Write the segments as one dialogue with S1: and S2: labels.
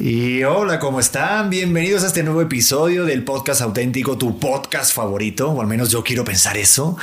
S1: Y hola, ¿cómo están? Bienvenidos a este nuevo episodio del podcast auténtico, tu podcast favorito, o al menos yo quiero pensar eso.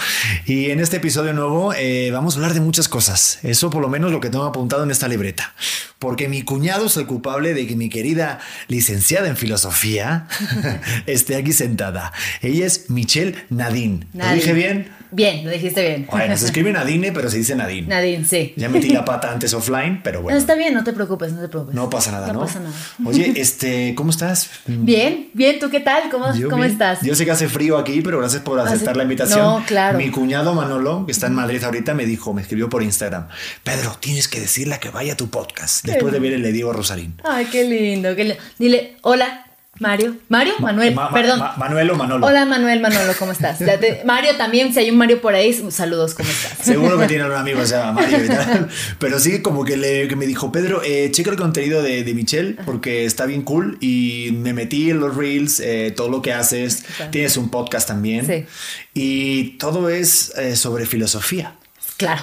S1: Y en este episodio nuevo eh, vamos a hablar de muchas cosas. Eso por lo menos lo que tengo apuntado en esta libreta. Porque mi cuñado es el culpable de que mi querida licenciada en filosofía esté aquí sentada. Ella es Michelle Nadine. ¿Lo dije bien?
S2: Bien, lo dijiste bien.
S1: Bueno, se escribe Nadine, pero se dice Nadine.
S2: Nadine, sí.
S1: Ya metí la pata antes offline, pero bueno.
S2: No, está bien, no te preocupes, no te preocupes.
S1: No pasa nada, ¿no?
S2: No pasa nada.
S1: Oye, este, ¿cómo estás?
S2: Bien, bien, ¿tú qué tal? ¿Cómo,
S1: Yo
S2: ¿cómo
S1: bien.
S2: estás?
S1: Yo sé que hace frío aquí, pero gracias por aceptar la invitación.
S2: No, claro.
S1: Mi cuñado Manolo, que está en Madrid ahorita, me dijo, me escribió por Instagram, Pedro, tienes que decirle que vaya a tu podcast. Después de ver el Le Diego a Rosarín.
S2: Ay, qué lindo, qué lindo. Dile, hola, Mario. Mario, Manuel,
S1: Ma- ma-
S2: perdón.
S1: ma- Manuel o Manolo.
S2: Hola, Manuel, Manolo, ¿cómo estás? Te- Mario también, si hay un Mario por ahí, saludos, ¿cómo estás?
S1: Seguro que tiene un amigo que se llama Mario y tal. Pero sí, como que, le, que me dijo, Pedro, eh, checa el contenido de, de Michelle porque está bien cool. Y me metí en los reels, eh, todo lo que haces. Tienes un podcast también.
S2: Sí.
S1: Y todo es eh, sobre filosofía.
S2: Claro,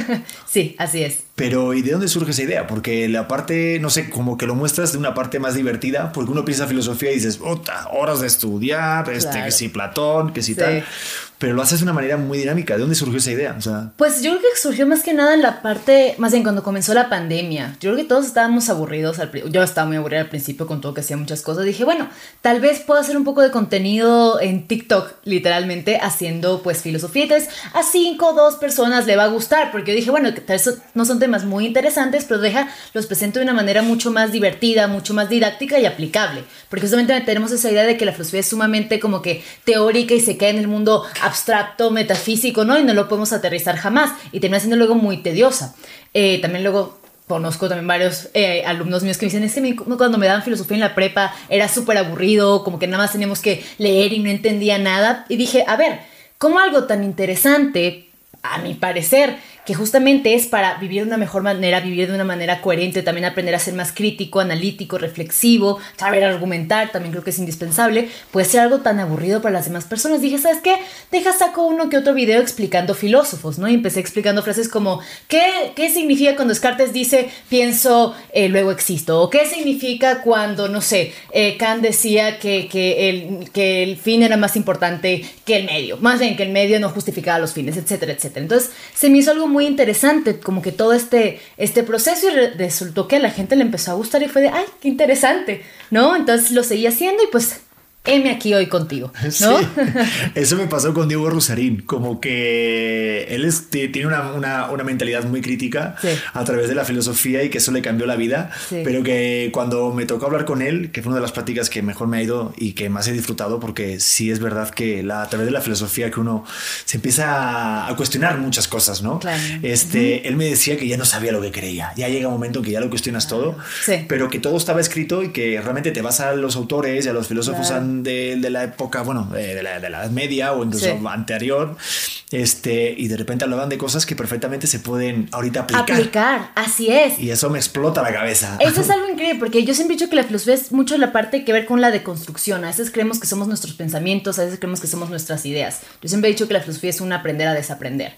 S2: sí, así es.
S1: Pero ¿y de dónde surge esa idea? Porque la parte, no sé, como que lo muestras de una parte más divertida, porque uno piensa filosofía y dices, "Ota, horas de estudiar, este,
S2: Claro.
S1: que si Platón, que si
S2: Sí.
S1: tal. Pero lo haces de una manera muy dinámica. ¿De dónde surgió esa idea? O sea,
S2: Pues yo creo que surgió más que nada en la parte, más bien cuando comenzó la pandemia. Yo creo que todos estábamos aburridos. Al, yo estaba muy aburrida al principio con todo que hacía muchas cosas. Dije, bueno, tal vez puedo hacer un poco de contenido en TikTok, literalmente haciendo pues filosofía. A cinco o dos personas le va a gustar, porque yo dije, bueno, tal vez no son temas muy interesantes, pero deja, los presento de una manera mucho más divertida, mucho más didáctica y aplicable. Porque justamente tenemos esa idea de que la filosofía es sumamente como que teórica y se queda en el mundo abstracto, metafísico, ¿no? Y no lo podemos aterrizar jamás. Y termina siendo luego muy tediosa. Eh, también luego conozco también varios eh, alumnos míos que me dicen, es que cuando me daban filosofía en la prepa era súper aburrido, como que nada más teníamos que leer y no entendía nada. Y dije, a ver, ¿cómo algo tan interesante, a mi parecer, que justamente es para vivir de una mejor manera, vivir de una manera coherente, también aprender a ser más crítico, analítico, reflexivo, saber argumentar, también creo que es indispensable, puede ser algo tan aburrido para las demás personas. Dije, ¿sabes qué? Deja saco uno que otro video explicando filósofos, ¿no? Y empecé explicando frases como, ¿qué, qué significa cuando Descartes dice pienso, eh, luego existo? ¿O qué significa cuando, no sé, eh, Kant decía que, que, el, que el fin era más importante que el medio? Más bien que el medio no justificaba los fines, etcétera, etcétera. Entonces se me hizo algo muy interesante, como que todo este, este proceso y re- resultó que a la gente le empezó a gustar y fue de, ay, qué interesante, ¿no? Entonces lo seguí haciendo y pues, heme aquí hoy contigo, ¿no?
S1: Sí. Eso me pasó con Diego Rosarín, como que él es- ti- tiene una, una- una mentalidad muy crítica
S2: Sí.
S1: a través de la filosofía y que eso le cambió la vida,
S2: Sí.
S1: pero que cuando me tocó hablar con él, que fue una de las prácticas que mejor me ha ido y que más he disfrutado, porque sí es verdad que la, a través de la filosofía que uno se empieza a cuestionar muchas cosas, ¿no?
S2: Claro.
S1: Este, Él me decía que ya no sabía lo que creía, ya llega un momento en que ya lo cuestionas todo,
S2: Sí.
S1: pero que todo estaba escrito y que realmente te vas a los autores y a los filósofos
S2: Claro.
S1: De, de la época, bueno, de, de la, de la Edad Media o incluso
S2: Sí.
S1: anterior, este, y de repente hablaban de cosas que perfectamente se pueden ahorita aplicar.
S2: Aplicar, así es.
S1: Y eso me explota la cabeza.
S2: Eso es algo increíble porque yo siempre he dicho que la filosofía es mucho la parte que ver con la deconstrucción. A veces creemos que somos nuestros pensamientos, a veces creemos que somos nuestras ideas. Yo siempre he dicho que la filosofía es un aprender a desaprender.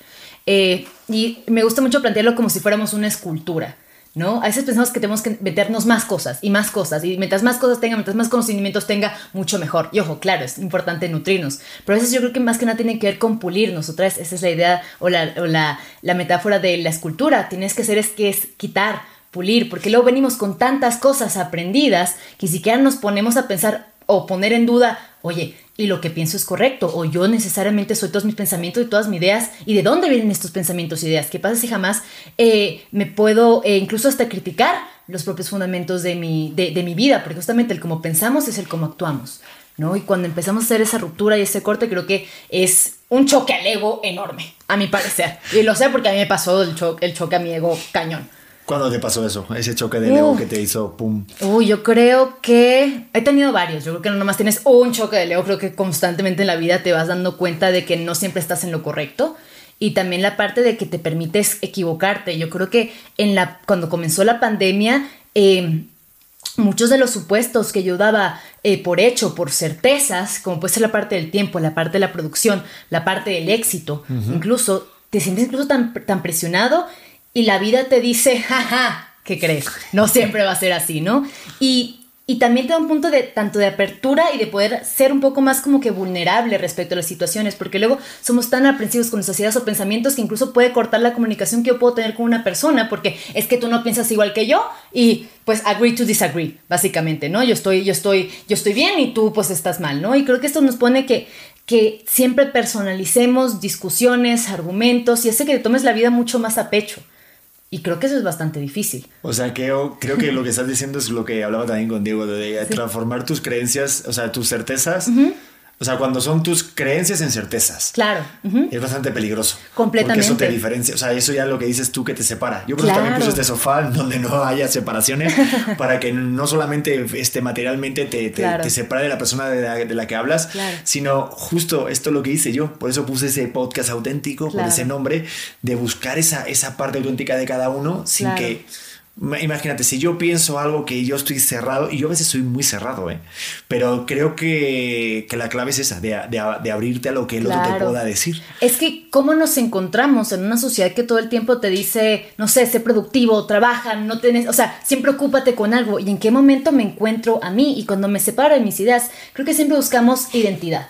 S2: Eh, y me gusta mucho plantearlo como si fuéramos una escultura. ¿No? A veces pensamos que tenemos que meternos más cosas y más cosas. Y mientras más cosas tenga, mientras más conocimientos tenga, mucho mejor. Y ojo, claro, es importante nutrirnos. Pero a veces yo creo que más que nada tiene que ver con pulirnos. Otra vez, esa es la idea o la, o la, la metáfora de la escultura. Tienes que hacer es que es quitar, pulir, porque luego venimos con tantas cosas aprendidas que siquiera nos ponemos a pensar o poner en duda, oye, y lo que pienso es correcto, o yo necesariamente soy todos mis pensamientos y todas mis ideas, y de dónde vienen estos pensamientos e ideas, qué pasa si jamás eh, me puedo eh, incluso hasta criticar los propios fundamentos de mi, de, de mi vida, porque justamente el cómo pensamos es el cómo actuamos. ¿no? Y cuando empezamos a hacer esa ruptura y ese corte, creo que es un choque al ego enorme, a mi parecer. Y lo sé porque a mí me pasó el, cho el choque a mi ego cañón.
S1: ¿Cuándo te pasó eso? Ese choque de ego
S2: Uh.
S1: que te hizo pum.
S2: Uy, yo creo que he tenido varios. Yo creo que no nomás tienes un choque de Leo. Creo que constantemente en la vida te vas dando cuenta de que no siempre estás en lo correcto. Y también la parte de que te permites equivocarte. Yo creo que en la, cuando comenzó la pandemia, eh, muchos de los supuestos que yo daba eh, por hecho, por certezas, como puede ser la parte del tiempo, la parte de la producción, la parte del éxito, incluso te sientes incluso tan, tan presionado y la vida te dice, jaja, ¿qué crees? No siempre va a ser así, ¿no? Y y también te da un punto de tanto de apertura y de poder ser un poco más como que vulnerable respecto a las situaciones, porque luego somos tan aprensivos con nuestras ideas o pensamientos que incluso puede cortar la comunicación que yo puedo tener con una persona, porque es que tú no piensas igual que yo y pues agree to disagree, básicamente, ¿no? Yo estoy, yo estoy, yo estoy bien y tú pues estás mal, ¿no? Y creo que esto nos pone que que siempre personalicemos discusiones, argumentos y hace que te tomes la vida mucho más a pecho. Y creo que eso es bastante difícil.
S1: O sea, que creo que lo que estás diciendo es lo que hablaba también con Diego, de transformar tus creencias, o sea, tus certezas. O sea, cuando son tus creencias en certezas.
S2: Claro.
S1: Es bastante peligroso.
S2: Completamente.
S1: Porque eso te diferencia. O sea, eso ya lo que dices tú que te separa. Yo creo que también puse este sofá donde no haya separaciones para que no solamente este, materialmente te, te, separe de la persona de la, que hablas, sino justo esto lo que hice yo. Por eso puse ese podcast auténtico con ese nombre de buscar esa, esa parte auténtica de cada uno sin que Imagínate, si yo pienso algo que yo estoy cerrado, y yo a veces soy muy cerrado, ¿eh? pero creo que, que la clave es esa, de, de, abrirte a lo que el otro te pueda decir.
S2: Es que, ¿cómo nos encontramos en una sociedad que todo el tiempo te dice, no sé, sé productivo, trabaja, no tienes, o sea, siempre ocúpate con algo? ¿Y en qué momento me encuentro a mí? Y cuando me separo de mis ideas, creo que siempre buscamos identidad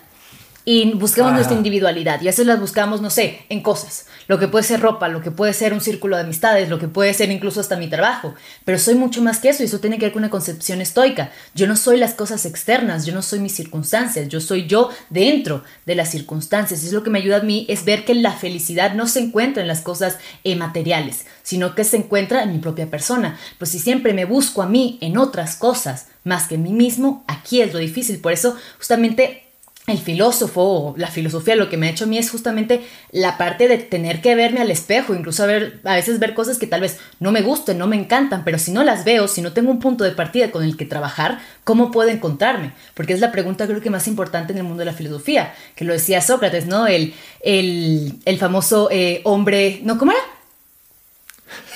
S2: y buscamos nuestra individualidad y a veces las buscamos, no sé, en cosas. Lo que puede ser ropa, lo que puede ser un círculo de amistades, lo que puede ser incluso hasta mi trabajo. Pero soy mucho más que eso y eso tiene que ver con una concepción estoica. Yo no soy las cosas externas, yo no soy mis circunstancias, yo soy yo dentro de las circunstancias. Y es lo que me ayuda a mí es ver que la felicidad no se encuentra en las cosas eh, materiales, sino que se encuentra en mi propia persona. Pues si siempre me busco a mí en otras cosas más que en mí mismo, aquí es lo difícil. Por eso justamente el filósofo o la filosofía lo que me ha hecho a mí es justamente la parte de tener que verme al espejo, incluso a, ver, a veces ver cosas que tal vez no me gusten, no me encantan, pero si no las veo, si no tengo un punto de partida con el que trabajar, ¿cómo puedo encontrarme? Porque es la pregunta creo que más importante en el mundo de la filosofía, que lo decía Sócrates, ¿no? El, el, famoso eh, hombre, ¿no? ¿Cómo era?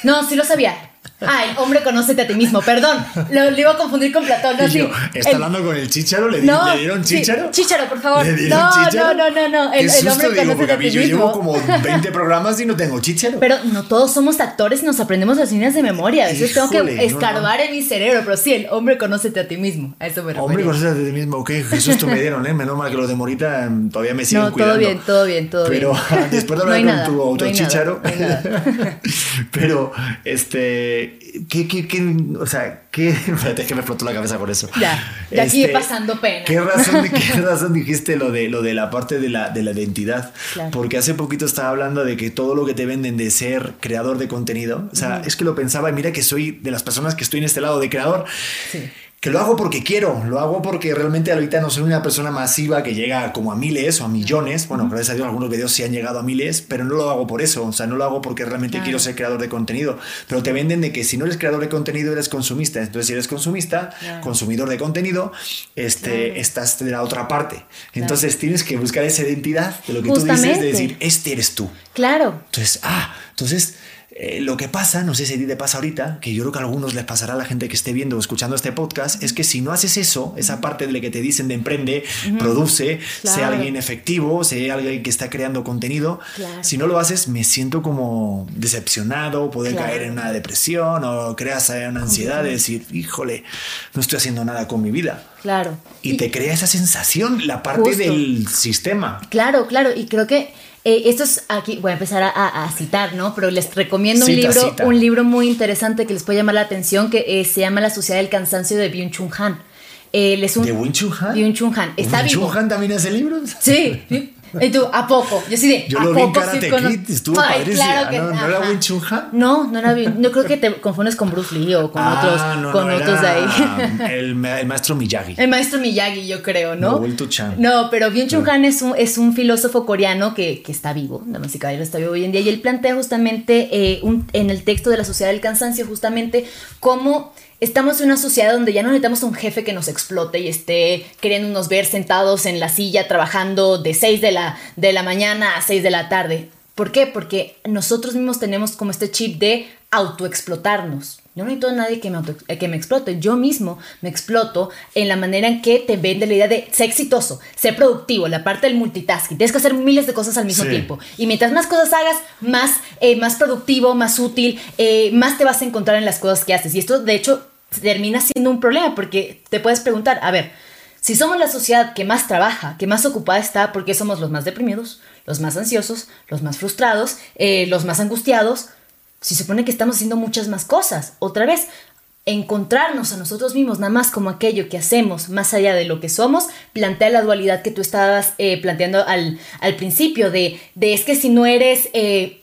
S2: No, sí lo sabía. Ay, hombre, conócete a ti mismo. Perdón, lo, iba a confundir con Platón. No,
S1: sí, ¿Está hablando con el chicharo? ¿Le, no, ¿le dieron chicharo?
S2: chicharo, por favor. ¿Le dieron no, chicharo? no, no, no, no. El, el hombre
S1: digo, conócete a ti yo mismo. Yo llevo como 20 programas y no tengo chicharo.
S2: Pero no todos somos actores y nos aprendemos las líneas de memoria. A veces tengo que escarbar en mi cerebro. Pero sí, el hombre conócete a ti mismo. A eso me refiero.
S1: Hombre, conócete a ti mismo. Ok, Jesús, tú me dieron, ¿eh? Menos mal que los de Morita em, todavía me siguen no, cuidando.
S2: todo bien, todo bien, todo
S1: Pero,
S2: bien.
S1: Pero después de hablar con tu autochicharo. Pero, este ¿Qué, qué, qué, o sea, qué, espérate, que me explotó la cabeza por eso.
S2: Ya, ya aquí este, pasando pena.
S1: ¿qué razón, ¿Qué razón dijiste lo de, lo de la parte de la, de la identidad? Porque hace poquito estaba hablando de que todo lo que te venden de ser creador de contenido, o sea, es que lo pensaba y mira que soy de las personas que estoy en este lado de creador. Sí que lo hago porque quiero, lo hago porque realmente ahorita no soy una persona masiva que llega como a miles o a millones. Bueno, gracias a Dios algunos videos sí han llegado a miles, pero no lo hago por eso, o sea, no lo hago porque realmente quiero ser creador de contenido. Pero te venden de que si no eres creador de contenido eres consumista. Entonces, si eres consumista, consumidor de contenido, este, estás de la otra parte. Entonces, tienes que buscar esa identidad de lo que tú dices, de decir, este eres tú.
S2: Claro.
S1: Entonces, ah, entonces eh, lo que pasa, no sé si te pasa ahorita, que yo creo que a algunos les pasará a la gente que esté viendo o escuchando este podcast, es que si no haces eso, esa parte de la que te dicen de emprende, produce, sea alguien efectivo, sea alguien que está creando contenido, si no lo haces, me siento como decepcionado, poder caer en una depresión o creas una ansiedad de decir, híjole, no estoy haciendo nada con mi vida.
S2: Claro.
S1: Y, te crea esa sensación, la parte del sistema.
S2: Claro, claro. Y creo que eh, esto es aquí, voy a empezar a, citar, ¿no? Pero les recomiendo un libro, un libro muy interesante que les puede llamar la atención, que eh, se llama La Sociedad del Cansancio de Byung-Chun Han.
S1: Eh, es un, ¿De Byung-Chun Han?
S2: Byung-Chun Han. ¿Está
S1: ¿Byung-Chun Han también hace libros?
S2: Sí. ¿Y tú? ¿A poco? Yo sí de.
S1: Yo lo vi en Karate Kid, estuvo padrísimo. Claro ¿No, ¿No, era Wing Chun Han?
S2: No, no era bien. No creo que te confundes con Bruce Lee o con ah, otros, no, con otros de ahí.
S1: El, el, maestro Miyagi.
S2: El maestro Miyagi, yo creo, ¿no?
S1: No, Chan.
S2: No, pero Byung Chun Han es un, es un filósofo coreano que, que está vivo, la música está vivo hoy en día, y él plantea justamente eh, un, en el texto de la sociedad del cansancio, justamente cómo estamos en una sociedad donde ya no necesitamos un jefe que nos explote y esté queriéndonos ver sentados en la silla trabajando de 6 de la, de la mañana a 6 de la tarde. ¿Por qué? Porque nosotros mismos tenemos como este chip de autoexplotarnos. Yo no necesito a nadie que me, eh, que me explote. Yo mismo me exploto en la manera en que te vende la idea de ser exitoso, ser productivo, la parte del multitasking. Tienes que hacer miles de cosas al mismo tiempo. Y mientras más cosas hagas, más, eh, más productivo, más útil, eh, más te vas a encontrar en las cosas que haces. Y esto, de hecho, termina siendo un problema porque te puedes preguntar, a ver, si somos la sociedad que más trabaja, que más ocupada está, ¿por qué somos los más deprimidos, los más ansiosos, los más frustrados, los más angustiados? Si se supone que estamos haciendo muchas más cosas. Otra vez, encontrarnos a nosotros mismos nada más como aquello que hacemos más allá de lo que somos, plantea la dualidad que tú estabas eh, planteando al, principio de, de, es que si no eres eh,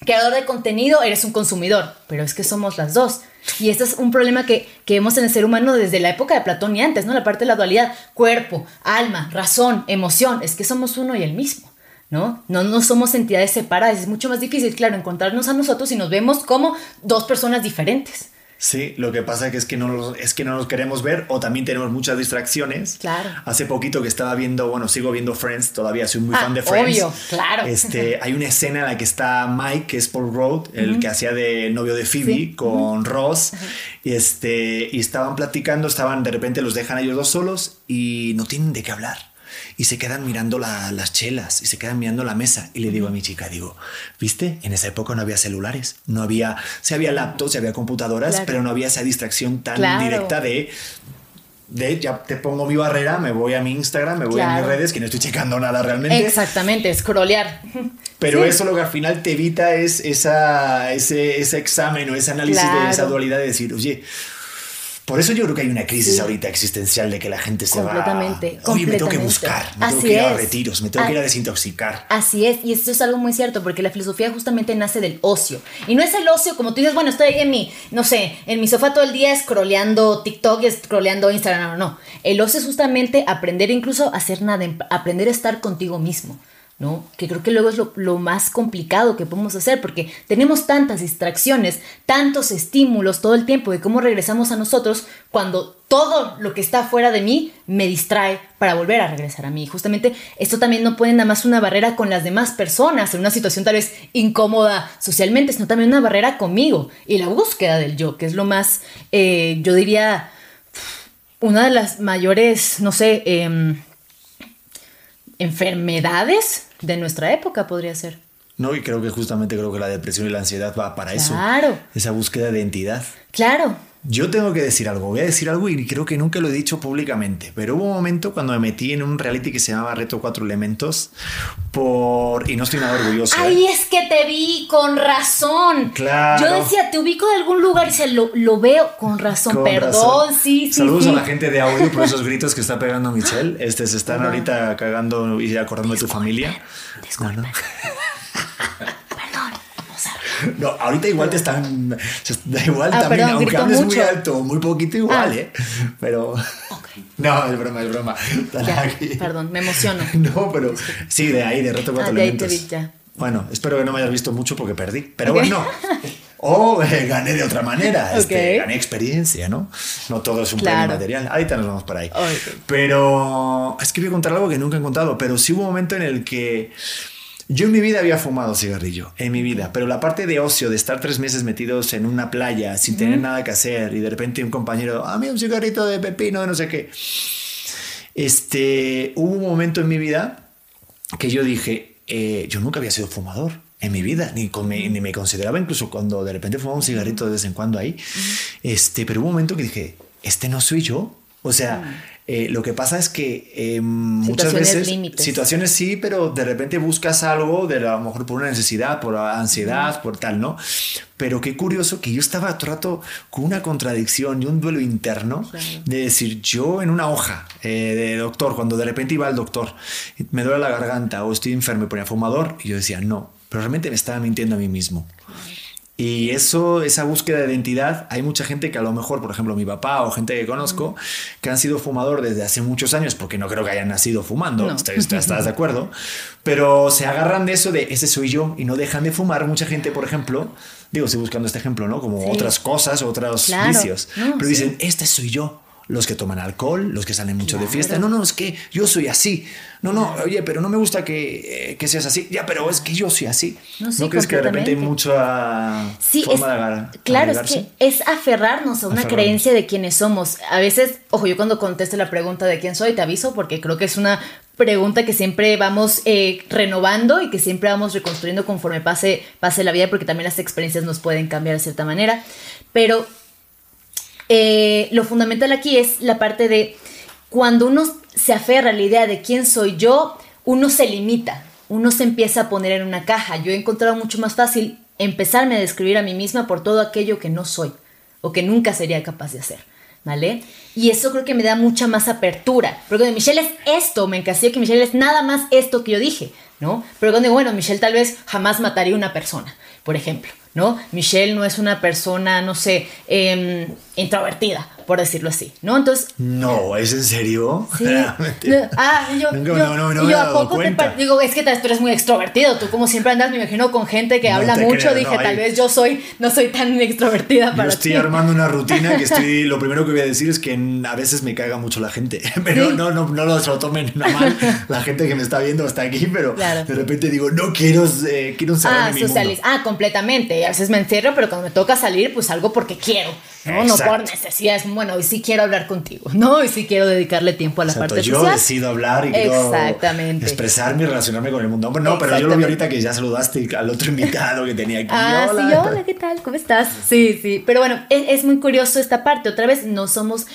S2: creador de contenido, eres un consumidor, pero es que somos las dos. Y este es un problema que, que vemos en el ser humano desde la época de Platón y antes, ¿no? La parte de la dualidad, cuerpo, alma, razón, emoción, es que somos uno y el mismo. ¿no? No, no somos entidades separadas, es mucho más difícil, claro, encontrarnos a nosotros y nos vemos como dos personas diferentes.
S1: Sí, lo que pasa que es que no es que no nos queremos ver o también tenemos muchas distracciones.
S2: Claro.
S1: Hace poquito que estaba viendo, bueno, sigo viendo Friends, todavía soy muy ah, fan de Friends.
S2: Obvio, claro.
S1: Este, hay una escena en la que está Mike, que es Paul Rudd, el que hacía de novio de Phoebe con Ross, y este y estaban platicando, estaban de repente los dejan ellos dos solos y no tienen de qué hablar y se quedan mirando las chelas y se quedan mirando la mesa. Y le digo a mi chica, digo, ¿viste? En esa época no había celulares, no había, se había laptops, se había computadoras, pero no había esa distracción tan directa de de ya te pongo mi barrera, me voy a mi Instagram, me voy a mis redes, que no estoy checando nada realmente.
S2: Exactamente, scrollear.
S1: Pero eso lo que al final te evita es esa, ese, ese examen o ese análisis de esa dualidad de decir, oye, por eso yo creo que hay una crisis ahorita existencial de que la gente se
S2: completamente,
S1: va. Oye, me tengo que buscar, me tengo que ir a retiros, me tengo que ir a desintoxicar.
S2: Así es, y esto es algo muy cierto, porque la filosofía justamente nace del ocio. Y no es el ocio como tú dices, bueno, estoy ahí en mi, no sé, en mi sofá todo el día scrolleando TikTok y scrolleando Instagram. No, no. El ocio es justamente aprender incluso a hacer nada, aprender a estar contigo mismo. ¿No? Que creo que luego es lo, más complicado que podemos hacer porque tenemos tantas distracciones, tantos estímulos todo el tiempo de cómo regresamos a nosotros cuando todo lo que está fuera de mí me distrae para volver a regresar a mí. Justamente esto también no puede nada más una barrera con las demás personas en una situación tal vez incómoda socialmente, sino también una barrera conmigo y la búsqueda del yo, que es lo más, eh, yo diría, una de las mayores, no sé, em, enfermedades de nuestra época podría ser.
S1: No, y creo que justamente creo que la depresión y la ansiedad va para eso.
S2: Claro.
S1: Esa búsqueda de identidad.
S2: Claro.
S1: Yo tengo que decir algo, voy a decir algo y creo que nunca lo he dicho públicamente, pero hubo un momento cuando me metí en un reality que se llamaba Reto Cuatro Elementos por... y no estoy nada orgulloso.
S2: ¿eh? Ay, es que te vi con razón.
S1: Claro.
S2: Yo decía, te ubico de algún lugar y se lo, lo veo con razón. Perdón, sí, sí.
S1: Saludos
S2: a
S1: la gente de audio por esos gritos que está pegando Michelle. Este, se están ahorita cagando y acordando de tu familia.
S2: Disculpe.
S1: No, ahorita igual te están. Da igual ah, también, aunque hables muy alto, muy poquito igual, ah. ¿eh? Pero. No, es broma, es broma.
S2: perdón, me emociono.
S1: No, pero sí, de ahí, de reto cuatro ah, Bueno, espero que no me hayas visto mucho porque perdí. Pero bueno. O eh, gané de otra manera. Este, gané experiencia, ¿no? No todo es un premio material. Ahorita nos vamos por ahí. Pero es que voy a contar algo que nunca he contado. Pero sí hubo un momento en el que yo en mi vida había fumado cigarrillo, en mi vida, pero la parte de ocio, de estar tres meses metidos en una playa sin tener nada que hacer y de repente un compañero, a mí un cigarrito de pepino, de no sé qué. Este, hubo un momento en mi vida que yo dije, eh, yo nunca había sido fumador en mi vida, ni, ni, me consideraba incluso cuando de repente fumaba un cigarrito de vez en cuando ahí. Este, pero hubo un momento que dije, este no soy yo. O sea, eh, lo que pasa es que eh, muchas veces situaciones sí, pero de repente buscas algo, de a lo mejor por una necesidad, por ansiedad, por tal, ¿no? Pero qué curioso que yo estaba todo rato con una contradicción y un duelo interno de decir, yo en una hoja eh, de doctor, cuando de repente iba al doctor, me duele la garganta o estoy enfermo y ponía fumador, y yo decía, no, pero realmente me estaba mintiendo a mí mismo. Y eso, esa búsqueda de identidad, hay mucha gente que a lo mejor, por ejemplo, mi papá o gente que conozco, que han sido fumador desde hace muchos años, porque no creo que hayan nacido fumando, ¿estás, de acuerdo? Pero se agarran de eso de ese soy yo y no dejan de fumar. Mucha gente, por ejemplo, digo, estoy buscando este ejemplo, ¿no? Como otras cosas, otros vicios. pero dicen, este soy yo los que toman alcohol, los que salen mucho de fiesta. No, no, es que yo soy así. No, no, oye, pero no me gusta que, eh, que seas así. Ya, pero es que yo soy así. No, sí, ¿No crees que de repente hay mucha
S2: sí, forma de? Claro, es que es aferrarnos a una creencia de quiénes somos. A veces, ojo, yo cuando contesto la pregunta de quién soy, te aviso porque creo que es una pregunta que siempre vamos eh, renovando y que siempre vamos reconstruyendo conforme pase, pase la vida, porque también las experiencias nos pueden cambiar de cierta manera. Pero eh, lo fundamental aquí es la parte de cuando uno se aferra a la idea de quién soy yo, uno se limita, uno se empieza a poner en una caja. Yo he encontrado mucho más fácil empezarme a describir a mí misma por todo aquello que no soy o que nunca sería capaz de hacer. ¿vale? Y eso creo que me da mucha más apertura. Porque Michelle es esto, me encasillo que Michelle es nada más esto que yo dije, ¿no? Pero cuando digo, bueno, Michelle tal vez jamás mataría a una persona, por ejemplo, ¿no? Michelle no es una persona, no sé, eh, introvertida, por decirlo así, ¿no? Entonces...
S1: No, ¿es en serio?
S2: Sí. ah, yo, no, yo, no, no, yo a poco te digo, es que tú eres muy extrovertido, tú como siempre andas, me imagino, con gente que habla mucho, dije, tal vez yo soy, no soy tan extrovertida para
S1: yo estoy armando una rutina que estoy, lo primero que voy a decir es que a veces me caiga mucho la gente, pero no, no, no lo, tomen mal la gente que me está viendo hasta aquí, pero de repente digo, no quiero, eh, quiero
S2: ah, mi mundo. Ah, completamente, a veces me encierro, pero cuando me toca salir, pues algo porque quiero, ¿no? No por necesidad, es bueno, hoy sí quiero hablar contigo, ¿no? Hoy sí quiero dedicarle tiempo a la parte
S1: yo
S2: social.
S1: Yo decido hablar y Exactamente. expresarme y relacionarme con el mundo. no, pero yo lo vi ahorita que ya saludaste al otro invitado que tenía aquí.
S2: Ah, hola, sí, hola, ¿qué tal? ¿Cómo estás? Sí, sí. Pero bueno, es, muy curioso esta parte. Otra vez, no somos,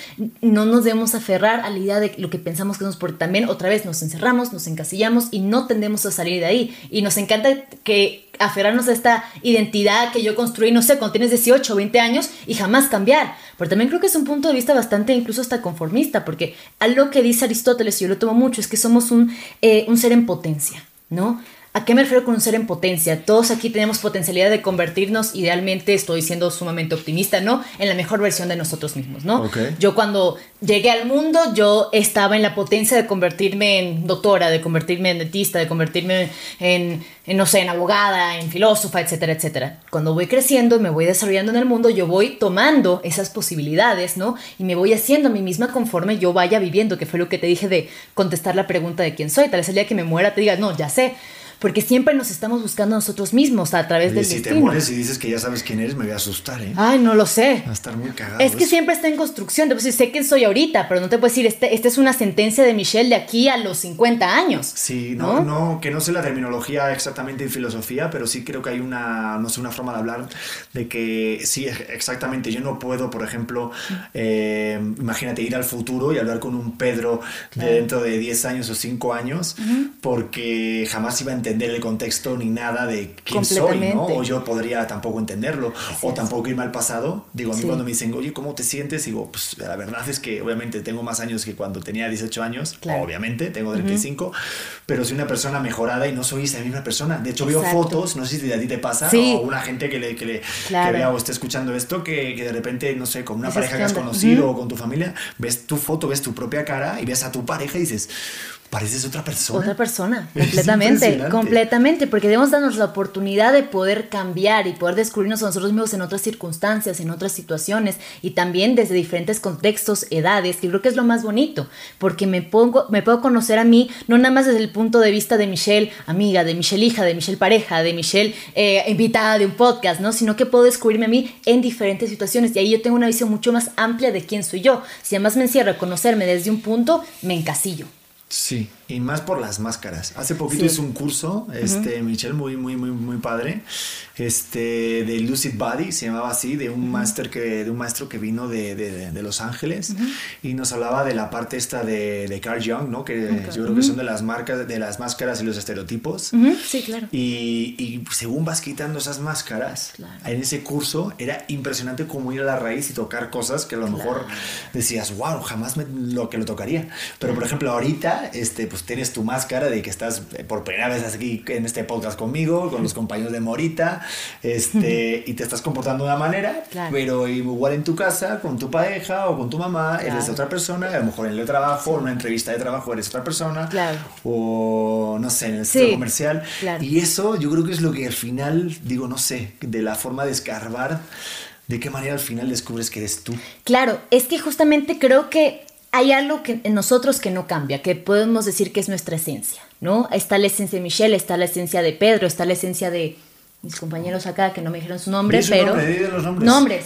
S2: no nos debemos aferrar a la idea de lo que pensamos que somos, porque también otra vez nos encerramos, nos encasillamos y no tendemos a salir de ahí. Y nos encanta que aferrarnos a esta identidad que yo construí, no sé, cuando tienes 18 o 20 años y jamás cambiar. Pero también creo que es un punto de vista bastante incluso hasta conformista, porque algo que dice Aristóteles, y yo lo tomo mucho, es que somos un, eh, un ser en potencia, ¿no? ¿A qué me refiero con un ser en potencia? Todos aquí tenemos potencialidad de convertirnos, idealmente estoy siendo sumamente optimista, ¿no? En la mejor versión de nosotros mismos, ¿no? Yo cuando llegué al mundo, yo estaba en la potencia de convertirme en doctora, de convertirme en dentista, de convertirme en, en, no sé, en abogada, en filósofa, etcétera, etcétera. Cuando voy creciendo me voy desarrollando en el mundo, yo voy tomando esas posibilidades, ¿no? Y me voy haciendo a mí misma conforme yo vaya viviendo, que fue lo que te dije de contestar la pregunta de quién soy. Tal vez el día que me muera te diga, no, ya sé porque siempre nos estamos buscando nosotros mismos a través del
S1: si
S2: destino.
S1: Si te mueres y dices que ya sabes quién eres, me voy a asustar, ¿eh?
S2: Ay, no lo sé.
S1: Va a estar muy cagado.
S2: Es que siempre está en construcción. Te puedo decir, sé quién soy ahorita, pero no te puedo decir, este, esta es una sentencia de Michelle de aquí a los 50 años.
S1: Sí, no, no, que no sé la terminología exactamente en filosofía, pero sí creo que hay una, no sé, una forma de hablar de que sí, exactamente. Yo no puedo, por ejemplo, eh, imagínate ir al futuro y hablar con un Pedro de dentro de 10 años o 5 años, porque jamás iba a entender el contexto ni nada de quién soy, ¿no? O yo podría tampoco entenderlo, o tampoco irme al pasado. Digo, a mí cuando me dicen, oye, ¿cómo te sientes? Digo, pues la verdad es que obviamente tengo más años que cuando tenía 18 años, obviamente, tengo 35, pero soy una persona mejorada y no soy esa misma persona. De hecho, veo fotos, no sé si a ti te pasa, o una gente que, le, que, le, vea o esté escuchando esto, que, que de repente, no sé, con una pareja que has conocido o con tu familia, ves tu foto, ves tu propia cara y ves a tu pareja y dices, pareces otra persona.
S2: Otra persona, completamente, completamente, porque debemos darnos la oportunidad de poder cambiar y poder descubrirnos a nosotros mismos en otras circunstancias, en otras situaciones y también desde diferentes contextos, edades, que creo que es lo más bonito, porque me, pongo, me puedo conocer a mí no nada más desde el punto de vista de Michelle, amiga, de Michelle, hija, de Michelle, pareja, de Michelle, eh, invitada de un podcast, ¿no? Sino que puedo descubrirme a mí en diferentes situaciones y ahí yo tengo una visión mucho más amplia de quién soy yo. Si además me encierro a conocerme desde un punto, me encasillo.
S1: Sí, y más por las máscaras. Hace poquito hice un curso, este, Michelle, muy, muy, muy, muy padre, este, de Lucid Body, se llamaba así, de un, máster que, de un maestro que vino de, de, Los Ángeles y nos hablaba de la parte esta de, de Carl Jung, ¿no? Que yo creo que son de las marcas, de las máscaras y los estereotipos.
S2: Sí, claro.
S1: Y, y, según vas quitando esas máscaras, en ese curso era impresionante cómo ir a la raíz y tocar cosas que a lo mejor decías, wow, jamás me, lo que lo tocaría. Pero por ejemplo, ahorita, este, pues tienes tu máscara de que estás eh, por primera vez aquí en este podcast conmigo, con los compañeros de Morita, este, y te estás comportando de una manera, pero igual en tu casa, con tu pareja o con tu mamá, eres otra persona, a lo mejor en el trabajo, en una entrevista de trabajo eres otra persona, o no sé, en el centro comercial. Y eso yo creo que es lo que al final, digo, no sé, de la forma de escarbar ¿de qué manera al final descubres que eres tú?
S2: Claro, es que justamente creo que hay algo que en nosotros que no cambia, que podemos decir que es nuestra esencia, ¿no? Está la esencia de Michelle, está la esencia de Pedro, está la esencia de mis compañeros acá que no me dijeron su nombre,
S1: su
S2: pero
S1: nombre, los nombres.
S2: nombres.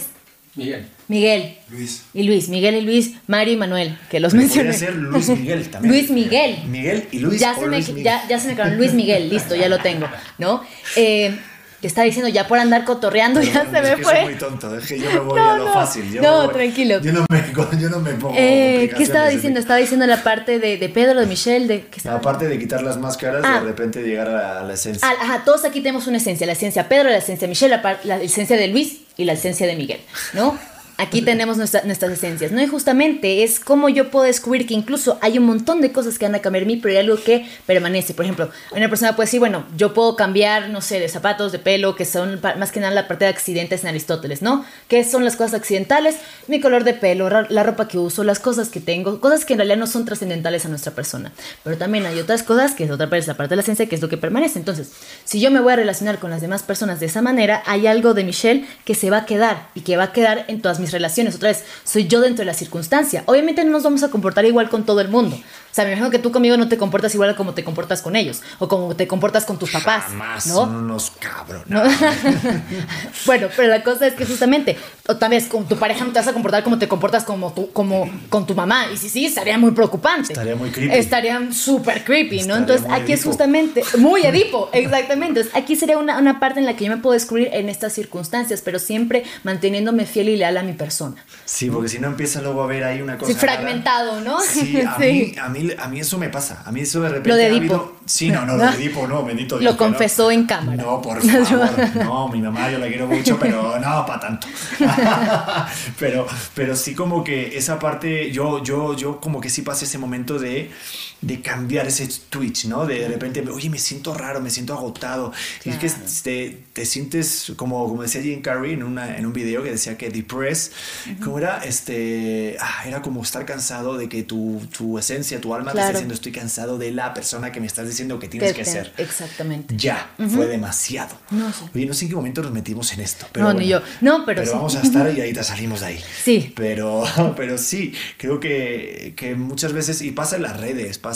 S3: Miguel.
S2: Miguel.
S1: Luis.
S2: Y Luis, Miguel y Luis, Mario y Manuel, que los mencioné.
S1: ser Luis Miguel también.
S2: Luis Miguel.
S1: Miguel y Luis.
S2: ya,
S1: o
S2: se me,
S1: Luis Miguel.
S2: ya, ya se me quedaron. Luis Miguel, listo, ya lo tengo, ¿no? Eh, te estaba diciendo, ya por andar cotorreando, ya se
S1: es
S2: me
S1: que
S2: fue.
S1: soy muy tonto, es que yo me voy
S2: No,
S1: a lo
S2: no.
S1: fácil. Yo
S2: No, tranquilo.
S1: Yo no me, yo no me pongo.
S2: Eh, ¿Qué estaba diciendo? Estaba diciendo la parte de, de Pedro, de Michelle, de... ¿qué?
S1: Aparte de quitar las máscaras,
S2: Ah.
S1: de repente llegar a la esencia.
S2: Ah, ajá, todos aquí tenemos una esencia, la esencia de Pedro, la esencia de Michelle, la, la esencia de Luis y la esencia de Miguel, ¿no? Aquí tenemos nuestra- nuestras esencias, ¿no? Y justamente es como yo puedo descubrir que incluso hay un montón de cosas que van a cambiar en mí, pero hay algo que permanece. Por ejemplo, una persona puede decir, bueno, yo puedo cambiar, no sé, de zapatos, de pelo, que son más que nada la parte de accidentes en Aristóteles, ¿no? ¿Qué son las cosas accidentales? Mi color de pelo, la ropa que uso, las cosas que tengo, cosas que en realidad no son trascendentales a nuestra persona. Pero también hay otras cosas que es otra parte, la parte de la esencia, que es lo que permanece. Entonces, si yo me voy a relacionar con las demás personas de esa manera, hay algo de Michelle que se va a quedar y que va a quedar en todas mis relaciones. Otra vez, soy yo dentro de la circunstancia. Obviamente no nos vamos a comportar igual con todo el mundo. O sea, me imagino que tú conmigo no te comportas igual a como te comportas con ellos o como te comportas con tus papás.
S1: Jamás
S2: ¿no?
S1: son unos cabrones.
S2: ¿no? bueno, pero la cosa es que justamente, o tal vez con tu pareja no te vas a comportar como te comportas como tu, como con tu mamá. Y si sí, estaría muy preocupante.
S1: Estaría muy creepy.
S2: Estaría súper creepy, ¿no?
S1: Estaría
S2: Entonces aquí es justamente, muy Edipo, exactamente. Entonces aquí sería una, una parte en la que yo me puedo descubrir en estas circunstancias, pero siempre manteniéndome fiel y leal a mi persona.
S1: Sí, porque si no empieza luego a ver ahí una cosa.
S2: Sí, fragmentado, ¿no?
S1: Sí, a,
S2: Sí.
S1: Mí, a, mí, a mí eso me pasa. A mí eso de repente.
S2: Lo de
S1: ha
S2: Edipo.
S1: habido- Sí, no, no, lo de Edipo, no, bendito Dios.
S2: Lo
S1: no.
S2: confesó en cámara.
S1: No, por favor. No, mi mamá yo la quiero mucho, pero no, para tanto. pero, pero sí como que esa parte, yo, yo, yo como que sí pasé ese momento de, de cambiar ese twitch, ¿no? De, repente, oye, me siento raro, me siento agotado. Y es que
S2: Claro.
S1: te, te sientes, como, como decía Jim Carrey en, una, en un video que decía que depressed, ¿cómo era? Este, ah, era como estar cansado de que tu, tu esencia, tu alma te
S2: Claro.
S1: está diciendo, estoy cansado de la persona que me estás diciendo que tienes
S2: Te-
S1: que
S2: te-
S1: ser.
S2: Exactamente.
S1: Ya, fue demasiado.
S2: No sé.
S1: Oye, no sé en qué momento nos metimos en esto. Pero
S2: No, ni
S1: bueno.
S2: yo. No, pero sí.
S1: vamos a estar ahí y ahorita salimos de ahí.
S2: Sí.
S1: Pero, pero sí, creo que, que muchas veces, y pasa en las redes, pasa,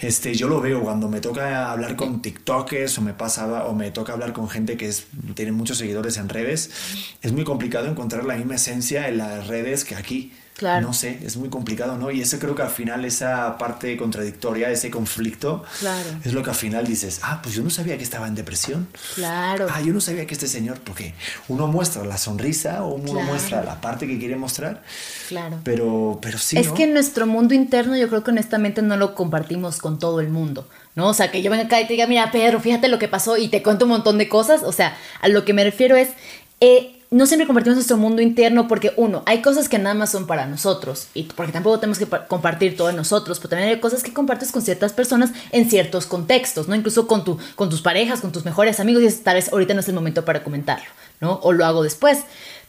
S1: este, yo lo veo cuando me toca hablar con TikTokers o me pasa o me toca hablar con gente que es, tiene muchos seguidores en redes, es muy complicado encontrar la misma esencia en las redes que aquí.
S2: Claro.
S1: No sé, es muy complicado, ¿no? Y eso creo que al final esa parte contradictoria, ese conflicto,
S2: Claro.
S1: es lo que al final dices, ah, pues yo no sabía que estaba en depresión.
S2: Claro.
S1: Ah, yo no sabía que este señor, porque uno muestra la sonrisa o uno
S2: Claro.
S1: muestra la parte que quiere mostrar,
S2: Claro.
S1: pero, pero sí.
S2: es
S1: ¿no?
S2: que nuestro mundo interno yo creo que honestamente no lo compartimos con todo el mundo, ¿no? O sea, que yo venga acá y te diga, mira, Pedro, fíjate lo que pasó y te cuento un montón de cosas. O sea, a lo que me refiero es, eh, no siempre compartimos nuestro mundo interno porque, uno, hay cosas que nada más son para nosotros y porque tampoco tenemos que pa- compartir todo de nosotros, pero también hay cosas que compartes con ciertas personas en ciertos contextos, ¿no? Incluso con, tu, con tus parejas, con tus mejores amigos y tal vez ahorita no es el momento para comentarlo, ¿no? O lo hago después.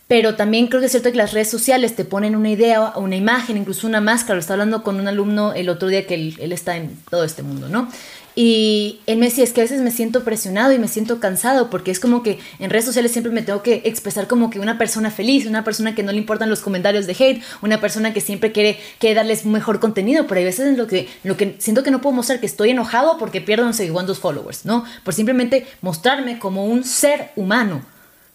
S2: Pero también creo que es cierto que las redes sociales te ponen una idea, una imagen, incluso una máscara. Lo estaba hablando con un alumno el otro día que él, él está en todo este mundo, ¿no? Y él me decía, es que a veces me siento presionado y me siento cansado porque es como que en redes sociales siempre me tengo que expresar como que una persona feliz, una persona que no le importan los comentarios de hate, una persona que siempre quiere, quiere darles mejor contenido, pero hay veces en lo que, lo que siento que no puedo mostrar que estoy enojado porque pierdo, no sé, followers, ¿no? Por simplemente mostrarme como un ser humano.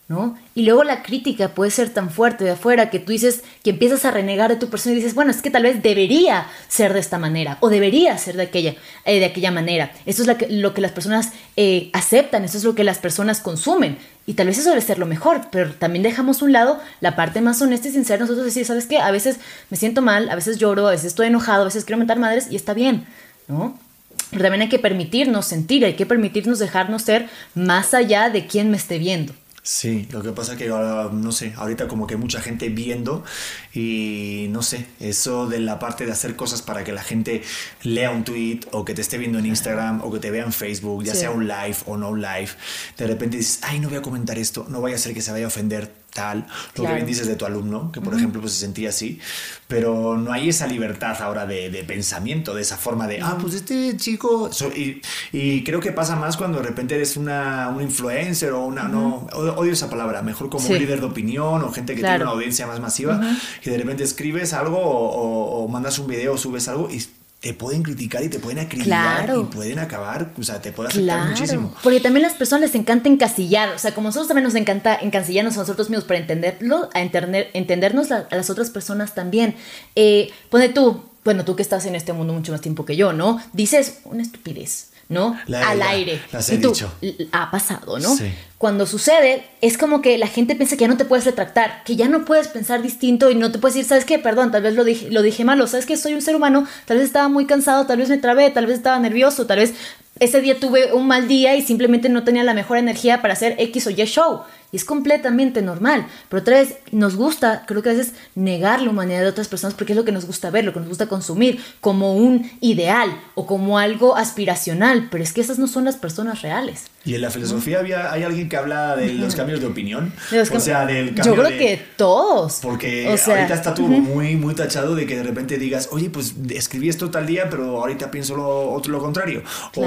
S2: ¿No? Y luego la crítica puede ser tan fuerte de afuera que tú dices que empiezas a renegar de tu persona y dices, bueno, es que tal vez debería ser de esta manera o debería ser de aquella, eh, de aquella manera. Esto es lo que las personas eh, aceptan, esto es lo que las personas consumen. Y tal vez eso debe ser lo mejor, pero también dejamos un lado la parte más honesta y sincera nosotros decir, ¿sabes qué? A veces me siento mal, a veces lloro, a veces estoy enojado, a veces quiero mentar madres y está bien, ¿no? Pero también hay que permitirnos sentir, hay que permitirnos dejarnos ser más allá de quien me esté viendo.
S1: Sí, lo que pasa que ahora, no sé, ahorita como que mucha gente viendo y no sé, eso de la parte de hacer cosas para que la gente lea un tweet o que te esté viendo en Instagram o que te vea en Facebook, ya
S2: Sí.
S1: sea un live o no un live, de repente dices, ay, no voy a comentar esto, no vaya a ser que se vaya a ofender tal, lo que bien dices de tu alumno, que por ejemplo pues se sentía así, pero no hay esa libertad ahora de, de pensamiento, de esa forma de, ah, pues este chico, y, y, creo que pasa más cuando de repente eres una, un influencer o una, no, odio esa palabra, mejor como un líder de opinión o gente que tiene una audiencia más masiva, y de repente escribes algo o, o mandas un video o subes algo y te pueden criticar y te pueden acribillar y pueden acabar, o sea, te puede afectar muchísimo.
S2: Porque también a las personas les encanta encasillar, o sea, como nosotros también nos encanta encasillarnos a nosotros mismos para entenderlo, a entender, entendernos a, las otras personas también. Eh, pone tú, bueno, tú que estás en este mundo mucho más tiempo que yo, ¿no? Dices una estupidez. ¿No? Al aire.
S1: y tú,
S2: Ha pasado, ¿no? Cuando sucede, es como que la gente piensa que ya no te puedes retractar, que ya no puedes pensar distinto y no te puedes decir, ¿sabes qué? Perdón, tal vez lo dije, lo dije malo, ¿sabes qué? Soy un ser humano, tal vez estaba muy cansado, tal vez me trabé, tal vez estaba nervioso, tal vez ese día tuve un mal día y simplemente no tenía la mejor energía para hacer X o Y show. Y es completamente normal. Pero otra vez, nos gusta, creo que a veces, negar la humanidad de otras personas porque es lo que nos gusta ver, lo que nos gusta consumir, como un ideal o como algo aspiracional. Pero es que esas no son las personas reales.
S1: ¿Y en la filosofía había, hay alguien que habla de los cambios de opinión? o sea, del
S2: cambio Yo creo que todos.
S1: Porque ahorita está todo muy, muy tachado de que de repente digas, oye, pues escribí esto tal día, pero ahorita pienso lo, otro, lo contrario. O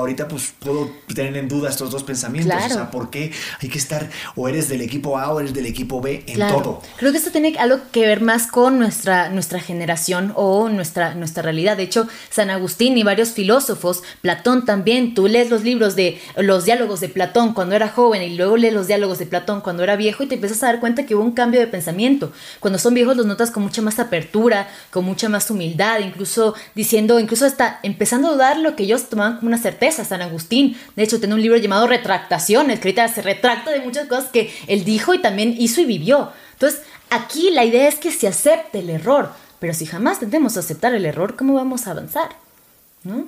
S1: ahorita pues puedo tener en duda estos dos pensamientos. O sea, ¿por qué hay que estar o eres del equipo A o eres del equipo B en todo?
S2: Creo que esto tiene algo que ver más con nuestra, nuestra generación o nuestra, nuestra realidad. De hecho, San Agustín y varios filósofos, Platón también, tú lees los libros de los diálogos de Platón cuando era joven y luego lees los diálogos de Platón cuando era viejo y te empiezas a dar cuenta que hubo un cambio de pensamiento. Cuando son viejos los notas con mucha más apertura, con mucha más humildad, incluso diciendo, incluso hasta empezando a dudar lo que ellos tomaban como una certeza. San Agustín, de hecho, tiene un libro llamado Retractaciones, que ahorita se retracta de muchas cosas que él dijo y también hizo y vivió. Entonces, aquí la idea es que se acepte el error, pero si jamás tendemos a aceptar el error, ¿cómo vamos a avanzar? ¿No?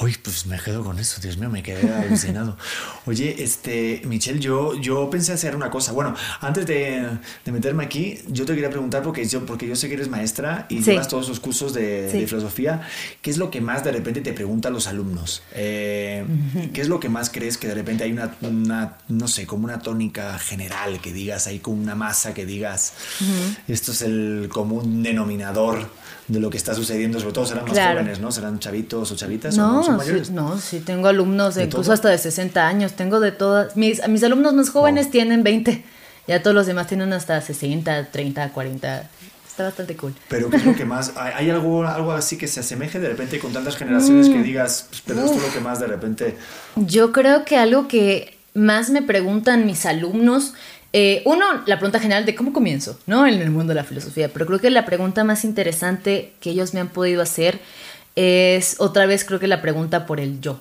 S1: Uy, pues me quedo con eso, Dios mío, me quedé alucinado. Oye, este, Michelle, yo, yo pensé hacer una cosa. Bueno, antes de, meterme aquí, yo te quería preguntar, porque yo, porque yo sé que eres maestra y llevas todos los cursos de, filosofía, ¿qué es lo que más de repente te preguntan los alumnos? Eh, ¿Qué es lo que más crees que de repente hay una, una, no sé, como una tónica general que digas, hay como una masa que digas, esto es el común denominador? de lo que está sucediendo, sobre todo serán más jóvenes, ¿no? Serán chavitos o chavitas
S2: no, mayores. Sí, no, sí, tengo alumnos de incluso hasta de 60 años, tengo de todas, mis, mis alumnos más jóvenes tienen 20, ya todos los demás tienen hasta 60, 30, 40. Está bastante cool.
S1: Pero ¿qué es lo que más? ¿Hay algo, algo así que se asemeje de repente con tantas generaciones que mm. digas, pues, pero esto es lo que más de repente...
S2: Yo creo que algo que más me preguntan mis alumnos eh, uno, la pregunta general de cómo comienzo, ¿no? En el mundo de la filosofía, pero creo que la pregunta más interesante que ellos me han podido hacer es otra vez creo que la pregunta por el yo.